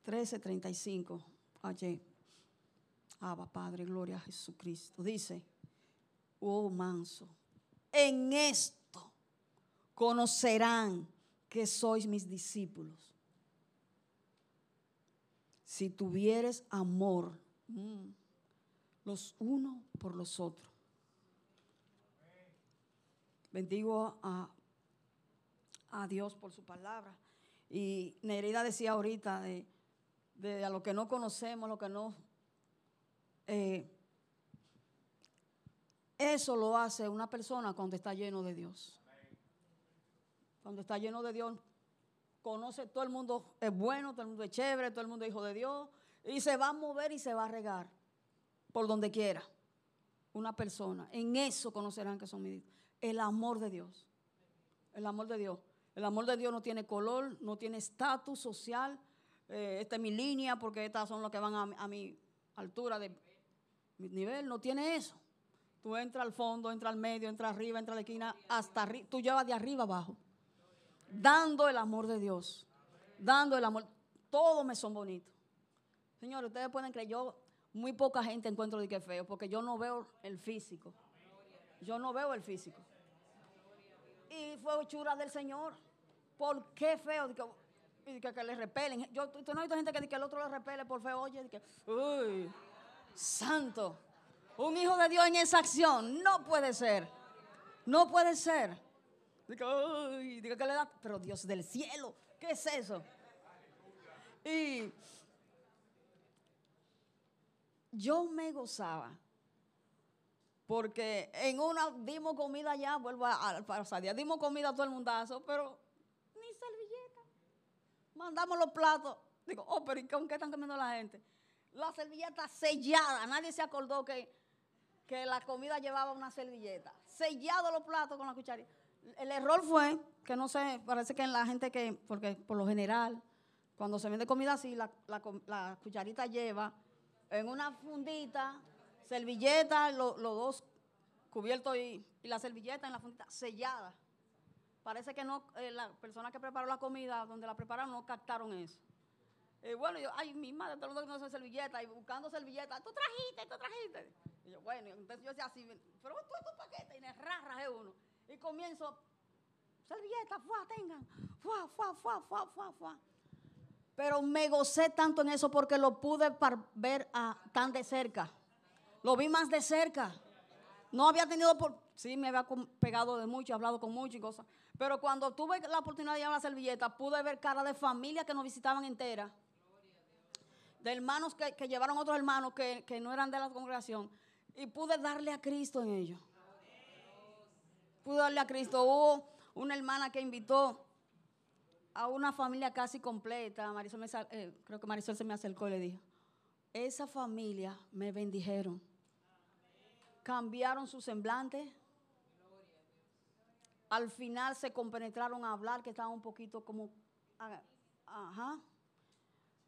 13, 35. Allí. Abba, Padre, gloria a Jesucristo. Dice, oh manso, en esto conocerán que sois mis discípulos. Si tuvieres amor mm, los unos por los otros. Bendigo a, a Dios por su palabra. Y Nereida decía ahorita de, de a lo que no conocemos, lo que no... Eh, eso lo hace una persona cuando está lleno de Dios. Cuando está lleno de Dios, conoce todo el mundo es bueno, todo el mundo es chévere, todo el mundo es hijo de Dios, y se va a mover y se va a regar por donde quiera. Una persona, en eso conocerán que son mis El amor de Dios. El amor de Dios. El amor de Dios no tiene color, no tiene estatus social. Eh, esta es mi línea porque estas son los que van a, a mi altura de nivel. No tiene eso. Tú entras al fondo, entras al medio, entras arriba, entras a la esquina, hasta arriba. Tú llevas de arriba abajo. Dando el amor de Dios. Dando el amor. Todos me son bonitos. Señores, ustedes pueden creer, yo muy poca gente encuentro de que feo, porque yo no veo el físico. Yo no veo el físico. Y fue chura del Señor. ¿Por qué feo? Y que, que, le repelen. Yo, tú no visto gente que, que el otro le repele por feo. Oye, que, uy, santo. Un hijo de Dios en esa acción. No puede ser. No puede ser. Diga, que le da, pero Dios del cielo, ¿qué es eso? Y yo me gozaba. Porque en una dimos comida ya, vuelvo al pasadía, dimos comida a todo el mundazo, pero ni servilleta. Mandamos los platos. Digo, oh, pero ¿y con qué están comiendo la gente? La servilleta sellada. Nadie se acordó que, que la comida llevaba una servilleta. Sellado los platos con la cucharita. El error fue que no sé, parece que en la gente que, porque por lo general, cuando se vende comida así, la, la cucharita lleva en una fundita, servilleta, los dos cubiertos y, la servilleta en la fundita sellada. Parece que no, eh, la persona que preparó la comida, donde la prepararon, no captaron eso. Y bueno, yo, ay, mi madre, todo el mundo no servilleta, y buscando servilleta, tú trajiste, tú trajiste. Y yo, bueno, entonces yo decía así, pero tú tu paquete, y me rarrajé uno. Y comienzo, servilleta, fuá, tengan, fuá, fuá, fuá, fuá, fuá, fuá. Pero me gocé tanto en eso porque lo pude ver a, tan de cerca. Lo vi más de cerca. No había tenido por. Sí, me había pegado de mucho, hablado con mucho y cosas. Pero cuando tuve la oportunidad de llevar la servilleta, pude ver cara de familia que nos visitaban entera. De hermanos que, llevaron otros hermanos que, que no eran de la congregación. Y pude darle a Cristo en ellos. Pude darle a Cristo. Hubo una hermana que invitó a una familia casi completa. Marisol eh, creo que Marisol se me acercó y le dijo, esa familia me bendijeron. Cambiaron su semblante. Al final se compenetraron a hablar, que estaban un poquito como, ajá,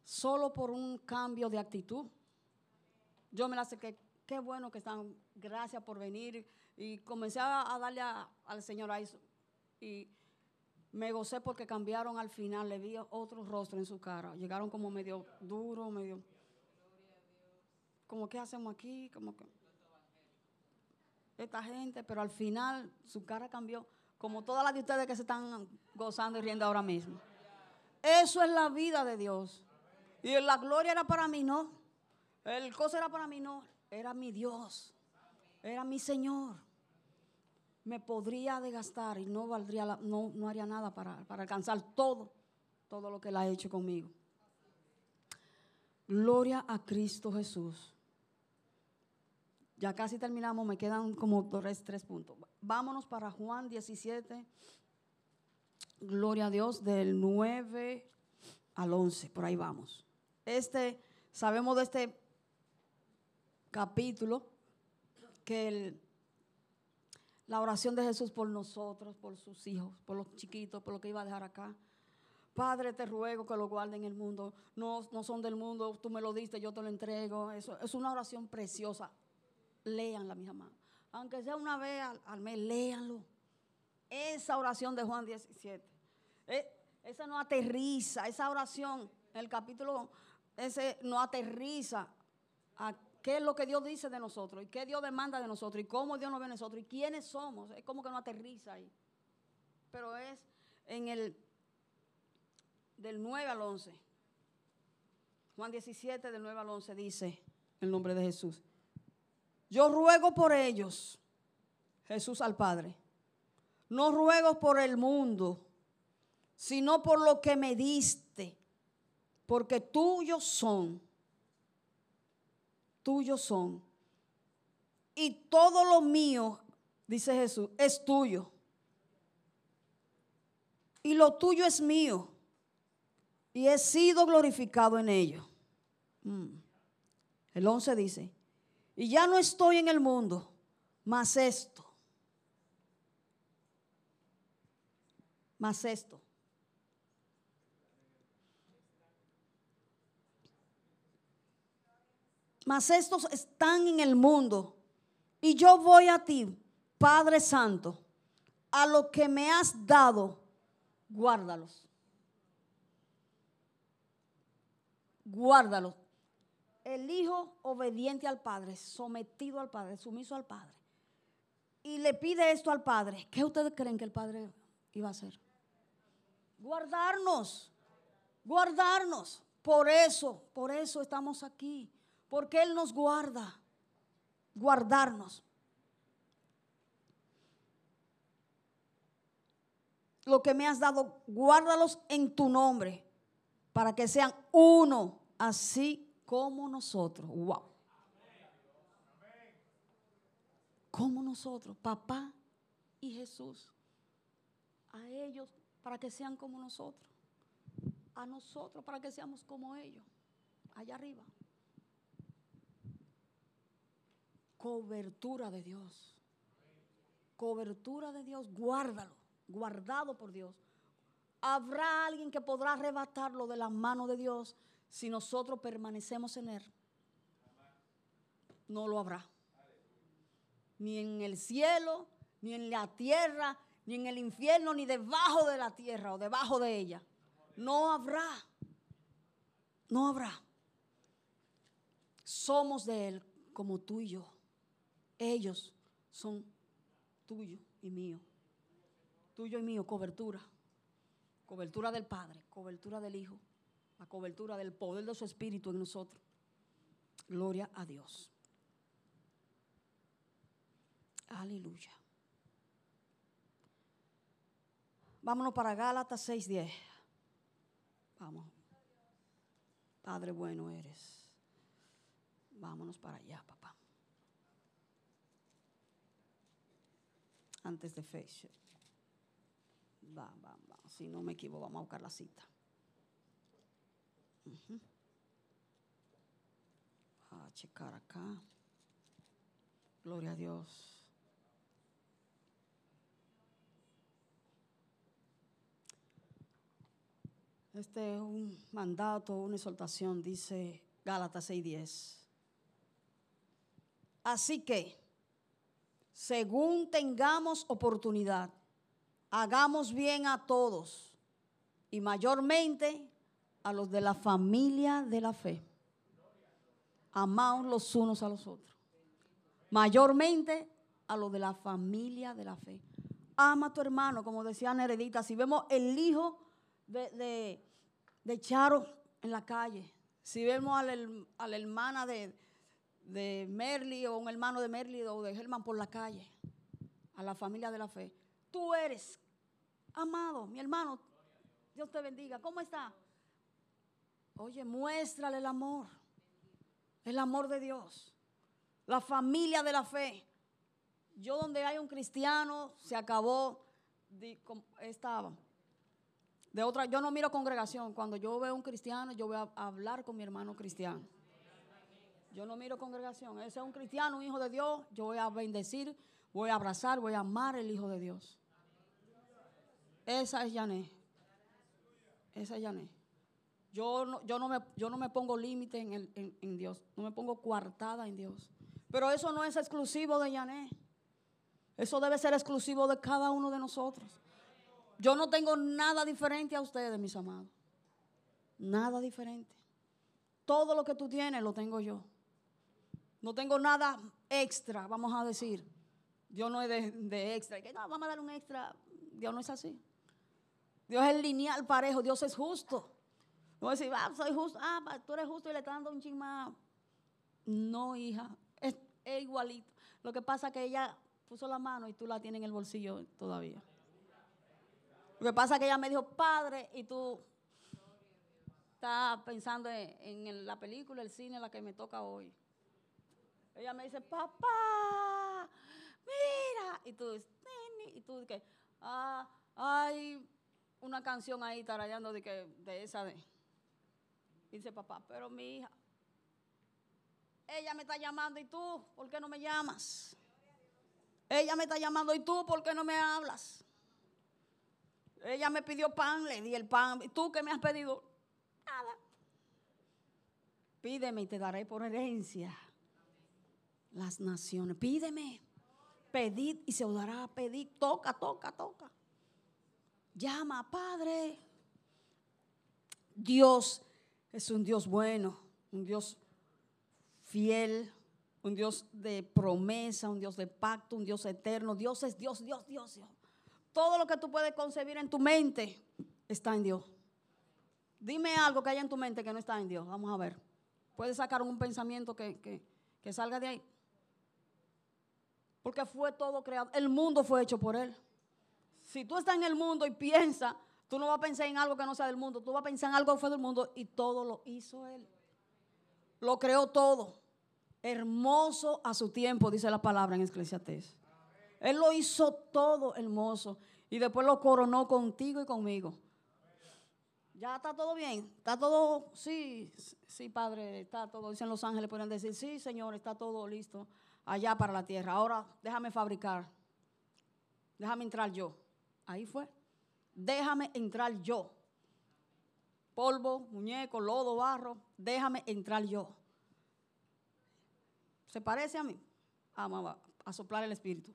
solo por un cambio de actitud. Yo me la sé que qué bueno que están, gracias por venir. Y comencé a, darle al Señor a eso. Y me gocé porque cambiaron al final, le vi otro rostro en su cara. Llegaron como medio duro, medio... Como, ¿qué hacemos aquí? Como que... Esta gente, pero al final su cara cambió, como todas las de ustedes que se están gozando y riendo ahora mismo. Eso es la vida de Dios. Y la gloria era para mí, no. El cosa era para mí, no. Era mi Dios. Era mi Señor me podría desgastar y no valdría no, no haría nada para, para alcanzar todo, todo lo que Él ha hecho conmigo. Gloria a Cristo Jesús. Ya casi terminamos, me quedan como dos, tres puntos. Vámonos para Juan 17. Gloria a Dios, del 9 al 11, por ahí vamos. Este, sabemos de este capítulo que la oración de Jesús por nosotros, por sus hijos, por los chiquitos, por lo que iba a dejar acá. Padre, te ruego que lo guarden en el mundo. No, no son del mundo, tú me lo diste, yo te lo entrego. Eso es una oración preciosa. Léanla, mis amados. Aunque sea una vez al, mes, léanlo. Esa oración de Juan 17. Eh, esa no aterriza, esa oración, el capítulo, ese no aterriza a qué es lo que Dios dice de nosotros y qué Dios demanda de nosotros y cómo Dios nos ve a nosotros y quiénes somos. Es como que no aterriza ahí. Pero es en el del 9 al 11. Juan 17 del 9 al 11 dice el nombre de Jesús. Yo ruego por ellos, Jesús al Padre. No ruego por el mundo, sino por lo que me diste, porque tuyos son, tuyos son. Y todo lo mío, dice Jesús, es tuyo. Y lo tuyo es mío. Y he sido glorificado en ello. Mm. El 11 dice, y ya no estoy en el mundo, más esto, más esto. Mas estos están en el mundo. Y yo voy a ti, Padre Santo, a lo que me has dado, guárdalos. Guárdalos el hijo obediente al padre, sometido al padre, sumiso al padre, y le pide esto al padre, ¿qué ustedes creen que el padre iba a hacer? Guardarnos, guardarnos. Por eso, por eso estamos aquí, porque Él nos guarda, guardarnos. Lo que me has dado, guárdalos en tu nombre, para que sean uno, así como nosotros. Wow. Como nosotros, papá y Jesús. A ellos para que sean como nosotros. A nosotros para que seamos como ellos. Allá arriba. Cobertura de Dios. Cobertura de Dios. Guárdalo. Guardado por Dios. Habrá alguien que podrá arrebatarlo de la mano de Dios si nosotros permanecemos en Él, no lo habrá. Ni en el cielo, ni en la tierra, ni en el infierno, ni debajo de la tierra o debajo de ella. No habrá. No habrá. Somos de Él como tú y yo. Ellos son tuyo y mío. Tuyo y mío, cobertura. Cobertura del Padre, cobertura del Hijo la cobertura del poder de su Espíritu en nosotros. Gloria a Dios. Aleluya. Vámonos para Gálatas 6:10. Vamos. Padre bueno eres. Vámonos para allá, papá. Antes de fecha. Va, va, va. Si no me equivoco, vamos a buscar la cita. A checar acá. Gloria a Dios. Este es un mandato, una exhortación, dice Gálatas 6:10. Así que, según tengamos oportunidad, hagamos bien a todos y mayormente a los de la familia de la fe. Amaos los unos a los otros. Mayormente a los de la familia de la fe. Ama a tu hermano, como decía Neredita. Si vemos el hijo de, de, Charo en la calle, si vemos a la, hermana de, de Merly o un hermano de Merly o de Germán por la calle, a la familia de la fe, tú eres amado, mi hermano. Dios te bendiga. ¿Cómo está? Oye, muéstrale el amor. El amor de Dios. La familia de la fe. Yo donde hay un cristiano, se acabó. Estaba. De otra, yo no miro congregación. Cuando yo veo un cristiano, yo voy a hablar con mi hermano cristiano. Yo no miro congregación. Ese es un cristiano, un hijo de Dios. Yo voy a bendecir, voy a abrazar, voy a amar el hijo de Dios. Esa es Yané. Esa es Yané. Yo no, yo no, me, yo no me pongo límite en, en, Dios, no me pongo coartada en Dios. Pero eso no es exclusivo de Yané. Eso debe ser exclusivo de cada uno de nosotros. Yo no tengo nada diferente a ustedes, mis amados. Nada diferente. Todo lo que tú tienes lo tengo yo. No tengo nada extra, vamos a decir. Dios no es de, extra. Que no, vamos a dar un extra. Dios no es así. Dios es lineal, parejo. Dios es justo. No decir, ah, soy justo, ah, tú eres justo y le estás dando un ching No, hija, es igualito. Lo que pasa es que ella puso la mano y tú la tienes en el bolsillo todavía. Lo que pasa es que ella me dijo, padre, y tú estás pensando en, la película, el cine, la que me toca hoy. Ella me dice, papá, mira. Y tú, y tú, que, ah, hay una canción ahí tarayando de, que, de esa de. dice papá, pero mi hija, ella me está llamando y tú, ¿por qué no me llamas? Ella me está llamando y tú, ¿por qué no me hablas? Ella me pidió pan, le di el pan. ¿Y tú qué me has pedido? Nada. Pídeme y te daré por herencia las naciones. Pídeme. Pedid y se os dará. Pedid. Toca, toca, toca. Llama, Padre. Dios es un Dios bueno, un Dios fiel, un Dios de promesa, un Dios de pacto, un Dios eterno. Dios es Dios, Dios, Dios, Dios. Todo lo que tú puedes concebir en tu mente está en Dios. Dime algo que haya en tu mente que no está en Dios. Vamos a ver. Puedes sacar un pensamiento que, que salga de ahí. Porque fue todo creado. El mundo fue hecho por Él. Si tú estás en el mundo y piensas, tú no vas a pensar en algo que no sea del mundo. Tú vas a pensar en algo que fue del mundo y todo lo hizo Él. Lo creó todo. Hermoso a su tiempo, dice la palabra en Eclesiastés. Él lo hizo todo hermoso y después lo coronó contigo y conmigo. Ya está todo bien, está todo, sí, sí, Padre, está todo, dicen los ángeles, pueden decir, sí, Señor, está todo listo allá para la tierra. Ahora déjame fabricar, déjame entrar yo. Ahí fue, déjame entrar yo. Polvo, muñeco, lodo, barro, déjame entrar yo. ¿Se parece a mí? Vamos a soplar el espíritu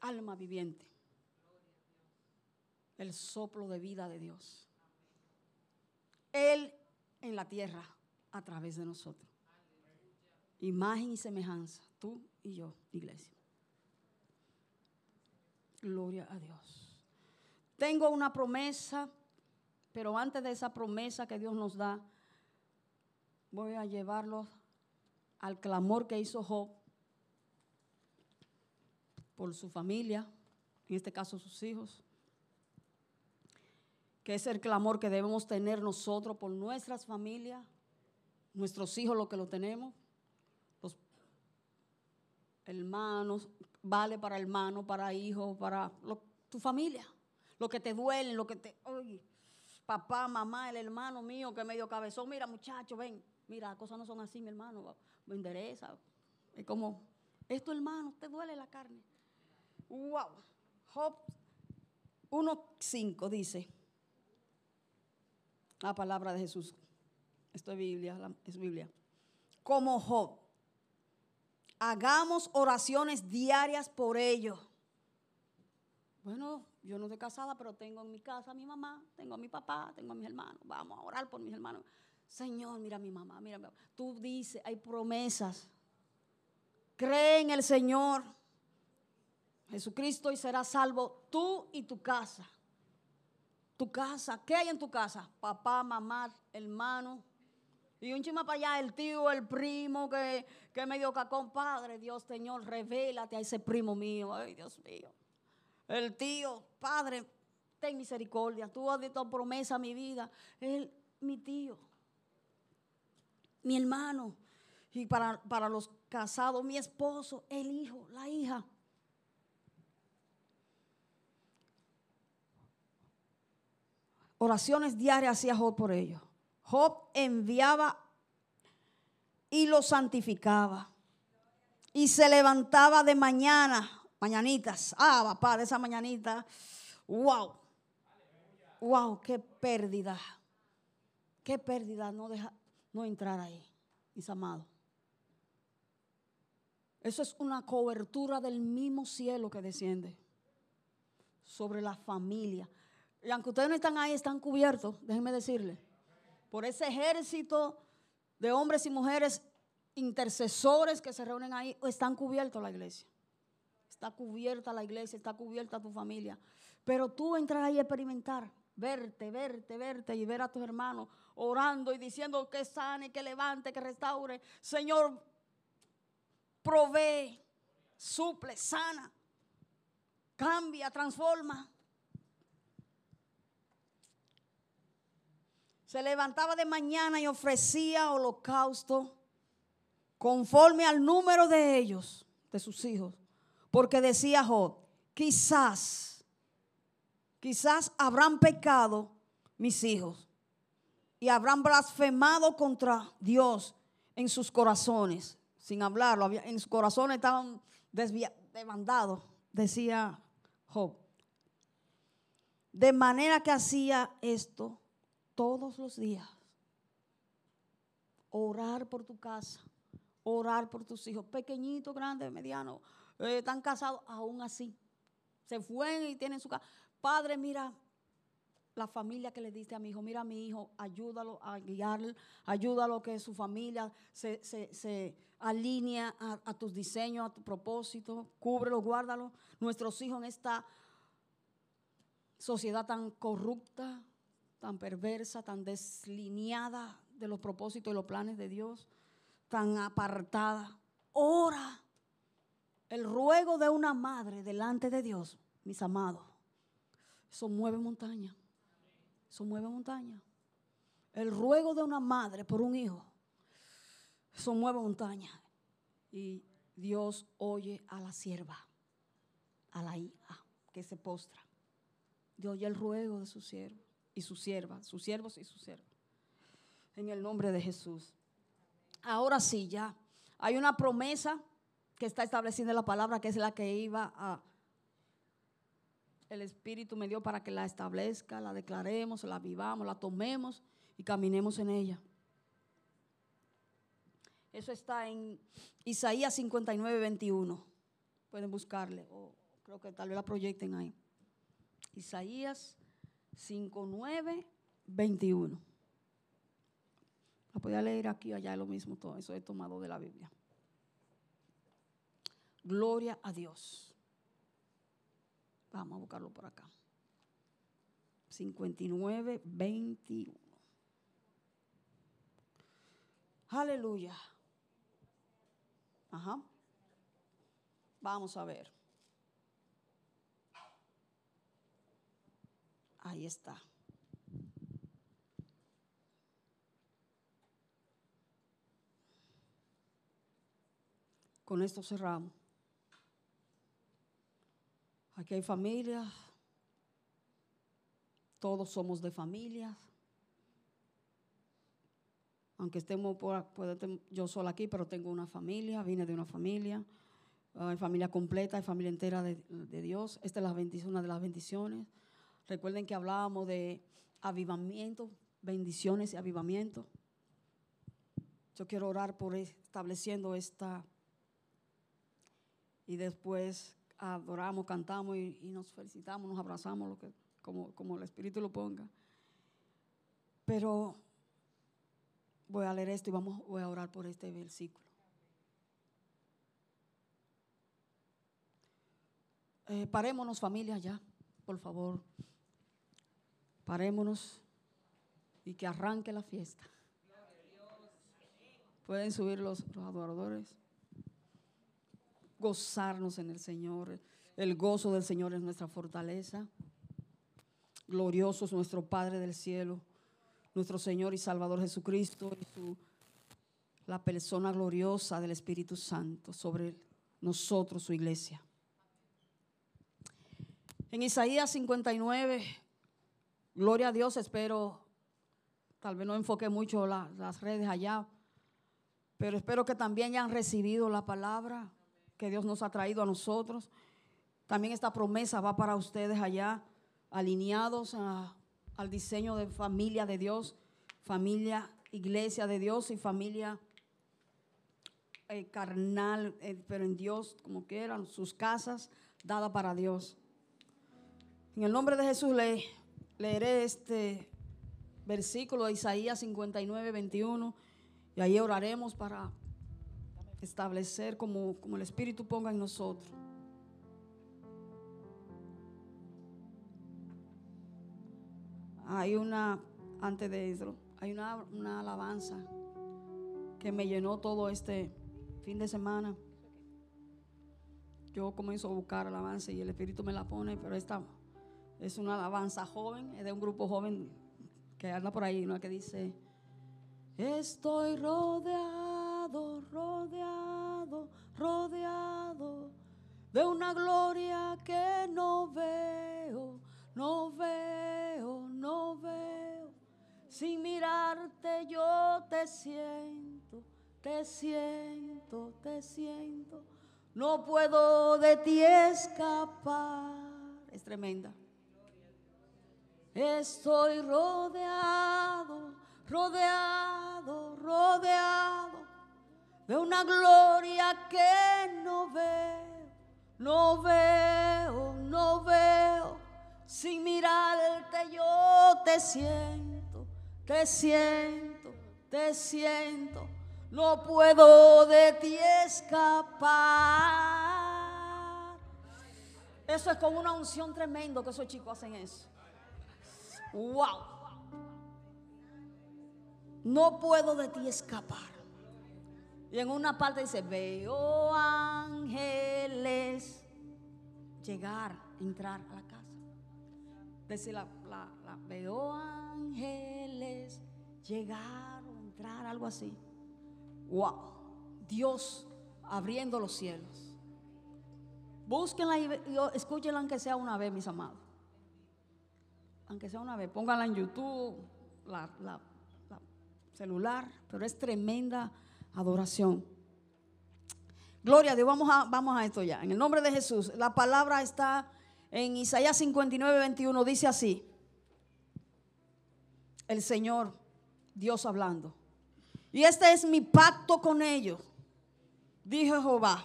alma viviente. El soplo de vida de Dios. Él en la tierra a través de nosotros. Imagen y semejanza, tú y yo, iglesia. Gloria a Dios. Tengo una promesa, pero antes de esa promesa que Dios nos da, voy a llevarlos al clamor que hizo Job por su familia, en este caso sus hijos, que es el clamor que debemos tener nosotros por nuestras familias, nuestros hijos, lo que lo tenemos, hermanos, vale para hermanos, para hijos, para tu familia, lo que te duele, lo que te... Oye, papá, mamá, el hermano mío que medio cabezón, mira muchacho, ven, mira, las cosas no son así, mi hermano, me endereza. Es como, esto hermano, te duele la carne. Wow. Job 1.5 dice la palabra de Jesús. Esto es Biblia, es Biblia. Como Job. Hagamos oraciones diarias por ellos. Bueno, yo no estoy casada, pero tengo en mi casa a mi mamá, tengo a mi papá, tengo a mis hermanos. Vamos a orar por mis hermanos. Señor, mira a mi mamá, mira. Tú dices, hay promesas. Cree en el Señor. Jesucristo y serás salvo tú y tu casa. Tu casa, ¿qué hay en tu casa? Papá, mamá, hermano. Y un chima para allá, el tío, el primo que, que me dio cacón. Padre, Dios, Señor, revélate a ese primo mío. Ay, Dios mío. El tío, Padre, ten misericordia. Tú has dado promesa a mi vida. Él, mi tío, mi hermano. Y para, para los casados, mi esposo, el hijo, la hija. oraciones diarias hacía Job por ellos. Job enviaba y lo santificaba. Y se levantaba de mañana, mañanitas. Ah, papá, de esa mañanita. Wow. Wow, qué pérdida. Qué pérdida no, deja, no entrar ahí, mis amados. Eso es una cobertura del mismo cielo que desciende sobre la familia. Y aunque ustedes no están ahí, están cubiertos, déjenme decirle, por ese ejército de hombres y mujeres intercesores que se reúnen ahí, están cubiertos la iglesia. Está cubierta la iglesia, está cubierta tu familia. Pero tú entrar ahí a experimentar, verte, verte, verte y ver a tus hermanos orando y diciendo que sane, que levante, que restaure. Señor, provee, suple, sana, cambia, transforma. Se levantaba de mañana y ofrecía holocausto conforme al número de ellos, de sus hijos. Porque decía Job, quizás, quizás habrán pecado mis hijos y habrán blasfemado contra Dios en sus corazones, sin hablarlo, en sus corazones estaban demandados, decía Job. De manera que hacía esto todos los días. Orar por tu casa, orar por tus hijos, pequeñitos, grandes, medianos, eh, están casados, aún así. Se fueron y tienen su casa. Padre, mira, la familia que le diste a mi hijo, mira a mi hijo, ayúdalo a guiarlo, ayúdalo que su familia se, se, alinea a, tus diseños, a tu propósito, cúbrelo, guárdalo. Nuestros hijos en esta sociedad tan corrupta, tan perversa, tan deslineada de los propósitos y los planes de Dios, tan apartada. Ora. El ruego de una madre delante de Dios, mis amados, eso mueve montaña. Eso mueve montaña. El ruego de una madre por un hijo, eso mueve montaña. Y Dios oye a la sierva, a la hija que se postra. Dios oye el ruego de su siervo y su sierva, sus siervos y su sierva. En el nombre de Jesús. Ahora sí, ya hay una promesa que está estableciendo la palabra, que es la que iba a el Espíritu me dio para que la establezca, la declaremos, la vivamos, la tomemos y caminemos en ella. Eso está en Isaías 59, 21. Pueden buscarle, o creo que tal vez la proyecten ahí. Isaías 59, 21. La podía leer aquí, allá, lo mismo todo. Eso he tomado de la Biblia. Gloria a Dios. Vamos a buscarlo por acá. 59, 21. Aleluya. Ajá. Vamos a ver. Ahí está. Con esto cerramos. Aquí hay familias, todos somos de familias. Aunque estemos por, yo sola aquí, pero tengo una familia, vine de una familia, hay familia completa, hay familia entera de, Dios. Esta es la una de las bendiciones. Recuerden que hablábamos de avivamiento, bendiciones y avivamiento. Yo quiero orar por estableciendo esta y después adoramos, cantamos y, nos felicitamos, nos abrazamos, lo que, como, como el Espíritu lo ponga. Pero voy a leer esto y vamos, voy a orar por este versículo. Eh, parémonos familia ya, por favor. Parémonos y que arranque la fiesta. Pueden subir los adoradores gozarnos en el Señor. El gozo del Señor es nuestra fortaleza. Glorioso es nuestro Padre del cielo, nuestro Señor y Salvador Jesucristo y la persona gloriosa del Espíritu Santo sobre nosotros, su iglesia. En Isaías 59, gloria a Dios, espero, tal vez no enfoque mucho las redes allá, pero espero que también hayan recibido la palabra que Dios nos ha traído a nosotros. También esta promesa va para ustedes allá, alineados al diseño de familia de Dios, familia, iglesia de Dios y familia eh, carnal, eh, pero en Dios, como quieran, sus casas dadas para Dios. En el nombre de Jesús le, leeré este versículo de Isaías 59, 21 y ahí oraremos para establecer como, como el Espíritu ponga en nosotros. Hay una, antes de eso, hay una, alabanza que me llenó todo este fin de semana. yo comienzo a buscar alabanza y el Espíritu me la pone, pero esta es una alabanza joven, es de un grupo joven que anda por ahí, ¿no? Que dice, estoy rodeado, rodeado, rodeado de una gloria que no veo, no veo, no veo. Sin mirarte yo te siento, te siento, te siento. No puedo de ti escapar. Es tremenda. Estoy rodeado, rodeado, rodeado de una gloria que no veo, no veo, no veo. Sin mirarte yo te siento, te siento, te siento. No puedo de ti escapar. Eso es con una unción tremendo que esos chicos hacen eso. Wow. No puedo de ti escapar. Y en una parte dice, veo ángeles llegar, entrar a la casa. Dice la, veo ángeles llegar o entrar, algo así. Wow. Dios abriendo los cielos. Búsquenla y, y escúchenla aunque sea una vez, mis amados aunque sea una vez, póngala en YouTube, la, celular, pero es tremenda adoración. Gloria a Dios, vamos a, vamos a esto ya. En el nombre de Jesús, la palabra está en Isaías 59, 21, dice así. El Señor, Dios hablando. Y este es mi pacto con ellos, dijo Jehová.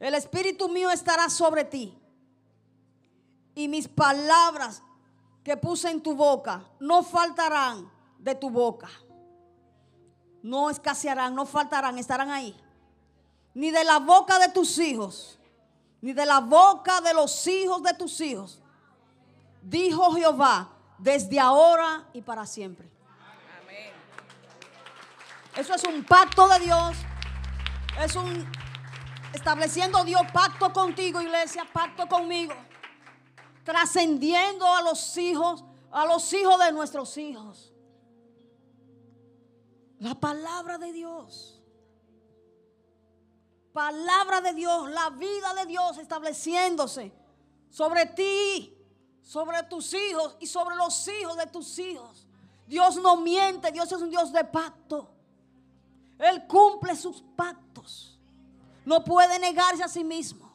El Espíritu mío estará sobre ti. Y mis palabras que puse en tu boca no faltarán de tu boca. No escasearán, no faltarán, estarán ahí. Ni de la boca de tus hijos, ni de la boca de los hijos de tus hijos. Dijo Jehová, desde ahora y para siempre. Eso es un pacto de Dios. Es un estableciendo Dios pacto contigo, iglesia, pacto conmigo trascendiendo a los hijos, a los hijos de nuestros hijos. La palabra de Dios. Palabra de Dios, la vida de Dios estableciéndose sobre ti, sobre tus hijos y sobre los hijos de tus hijos. Dios no miente, Dios es un Dios de pacto. Él cumple sus pactos. No puede negarse a sí mismo.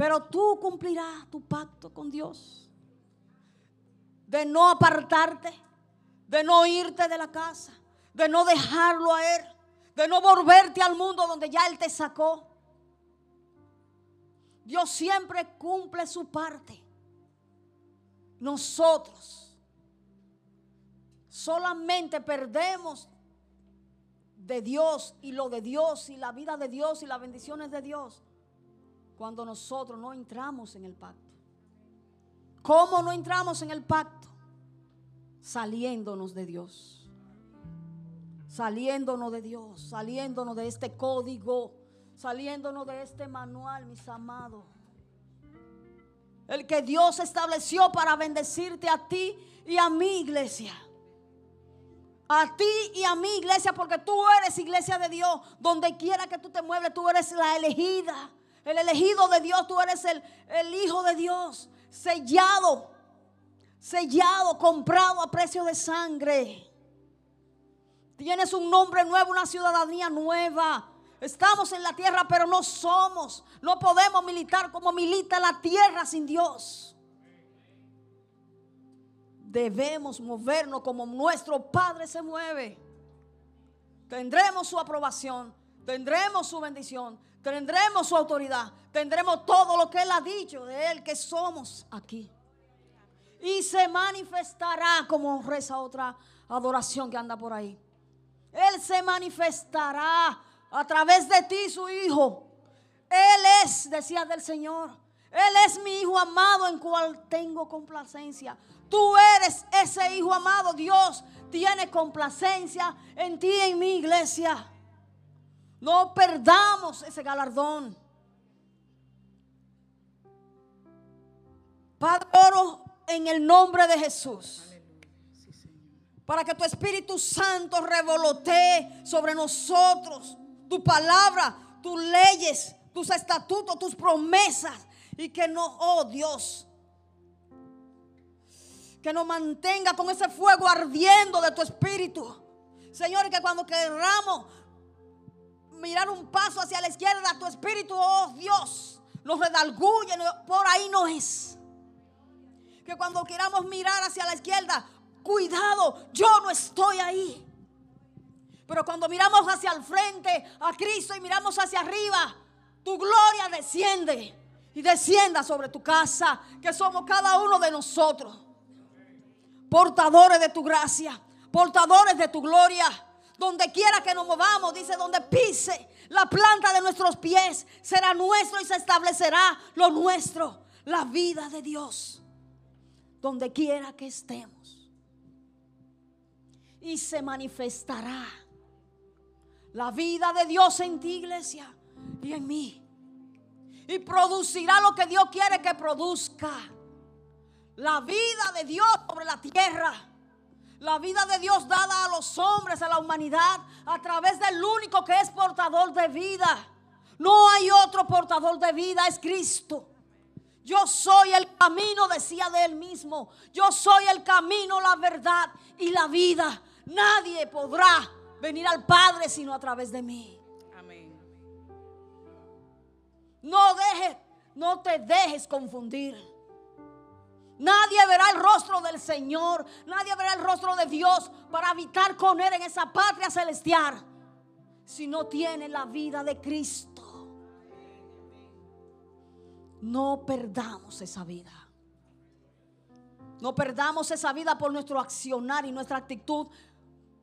Pero tú cumplirás tu pacto con Dios. De no apartarte, de no irte de la casa, de no dejarlo a Él, de no volverte al mundo donde ya Él te sacó. Dios siempre cumple su parte. Nosotros solamente perdemos de Dios y lo de Dios y la vida de Dios y las bendiciones de Dios cuando nosotros no entramos en el pacto. ¿Cómo no entramos en el pacto? Saliéndonos de Dios. Saliéndonos de Dios, saliéndonos de este código, saliéndonos de este manual, mis amados. El que Dios estableció para bendecirte a ti y a mi iglesia. A ti y a mi iglesia, porque tú eres iglesia de Dios. Donde quiera que tú te mueves, tú eres la elegida el elegido de Dios, tú eres el, el hijo de Dios, sellado, sellado, comprado a precio de sangre. Tienes un nombre nuevo, una ciudadanía nueva. Estamos en la tierra, pero no somos. No podemos militar como milita la tierra sin Dios. Debemos movernos como nuestro Padre se mueve. Tendremos su aprobación, tendremos su bendición, Tendremos su autoridad. Tendremos todo lo que Él ha dicho de Él que somos aquí. Y se manifestará como reza otra adoración que anda por ahí. Él se manifestará a través de ti, su Hijo. Él es, decía del Señor. Él es mi Hijo amado en cual tengo complacencia. Tú eres ese Hijo amado. Dios tiene complacencia en ti y en mi iglesia. No perdamos ese galardón. Padre, oro en el nombre de Jesús. Para que tu Espíritu Santo revolotee sobre nosotros tu palabra, tus leyes, tus estatutos, tus promesas. Y que no, oh Dios, que nos mantenga con ese fuego ardiendo de tu Espíritu. Señor, y que cuando querramos mirar un paso hacia la izquierda, tu Espíritu, oh Dios, nos redalguye, por ahí no es. Que cuando queramos mirar hacia la izquierda, cuidado, yo no estoy ahí. Pero cuando miramos hacia el frente a Cristo y miramos hacia arriba, tu gloria desciende y descienda sobre tu casa, que somos cada uno de nosotros, portadores de tu gracia, portadores de tu gloria. Donde quiera que nos movamos, dice, donde pise la planta de nuestros pies, será nuestro y se establecerá lo nuestro, la vida de Dios. Donde quiera que estemos. Y se manifestará la vida de Dios en ti, iglesia, y en mí. Y producirá lo que Dios quiere que produzca. La vida de Dios sobre la tierra la vida de Dios dada a los hombres, a la humanidad, a través del único que es portador de vida. No hay otro portador de vida, es Cristo. Yo soy el camino, decía de él mismo. Yo soy el camino, la verdad y la vida. Nadie podrá venir al Padre sino a través de mí. Amén. No dejes, no te dejes confundir. Nadie verá el rostro del Señor. Nadie verá el rostro de Dios para habitar con Él en esa patria celestial. Si no tiene la vida de Cristo. No perdamos esa vida. No perdamos esa vida por nuestro accionar y nuestra actitud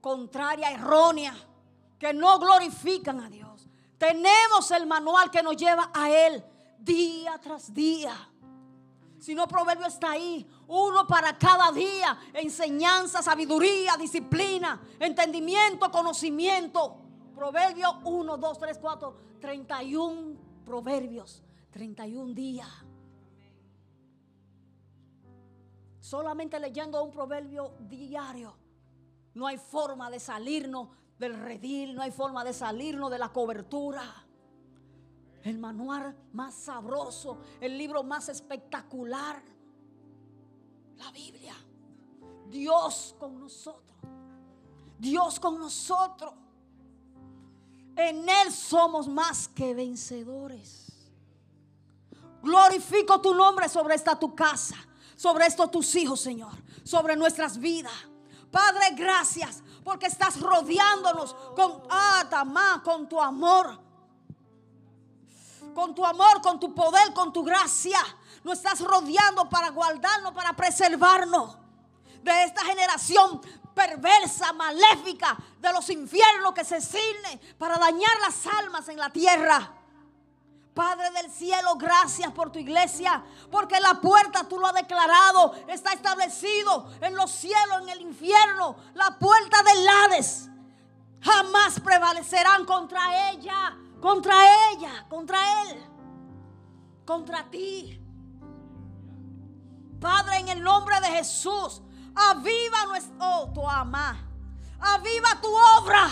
contraria, errónea, que no glorifican a Dios. Tenemos el manual que nos lleva a Él día tras día. Si no, Proverbio está ahí. Uno para cada día. Enseñanza, sabiduría, disciplina, entendimiento, conocimiento. Proverbio 1, 2, 3, 4. 31 proverbios. 31 días. Solamente leyendo un proverbio diario. No hay forma de salirnos del redil. No hay forma de salirnos de la cobertura el manual más sabroso, el libro más espectacular, la Biblia. Dios con nosotros. Dios con nosotros. En Él somos más que vencedores. Glorifico tu nombre sobre esta tu casa, sobre estos tus hijos, Señor, sobre nuestras vidas. Padre, gracias porque estás rodeándonos con, ah, con tu amor con tu amor, con tu poder, con tu gracia. Nos estás rodeando para guardarnos, para preservarnos de esta generación perversa, maléfica, de los infiernos que se cigne para dañar las almas en la tierra. Padre del cielo, gracias por tu iglesia, porque la puerta tú lo has declarado, está establecido en los cielos, en el infierno, la puerta del Hades. Jamás prevalecerán contra ella contra ella, contra él, contra ti. Padre, en el nombre de Jesús, aviva nuestro, oh, tu ama, aviva tu obra,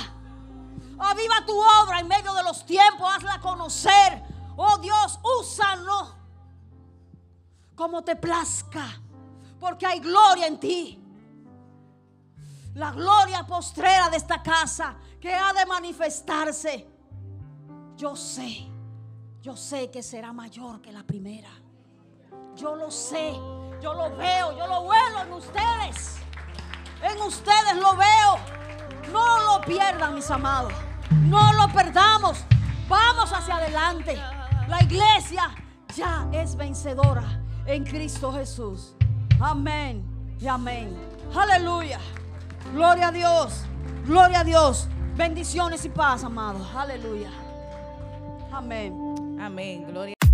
aviva tu obra en medio de los tiempos, hazla conocer. Oh Dios, úsanos como te plazca, porque hay gloria en ti. La gloria postrera de esta casa que ha de manifestarse yo sé, yo sé que será mayor que la primera. Yo lo sé, yo lo veo, yo lo vuelo en ustedes. En ustedes lo veo. No lo pierdan, mis amados. No lo perdamos. Vamos hacia adelante. La iglesia ya es vencedora en Cristo Jesús. Amén y amén. Aleluya. Gloria a Dios. Gloria a Dios. Bendiciones y paz, amados. Aleluya. Amén. Amén. Gloria.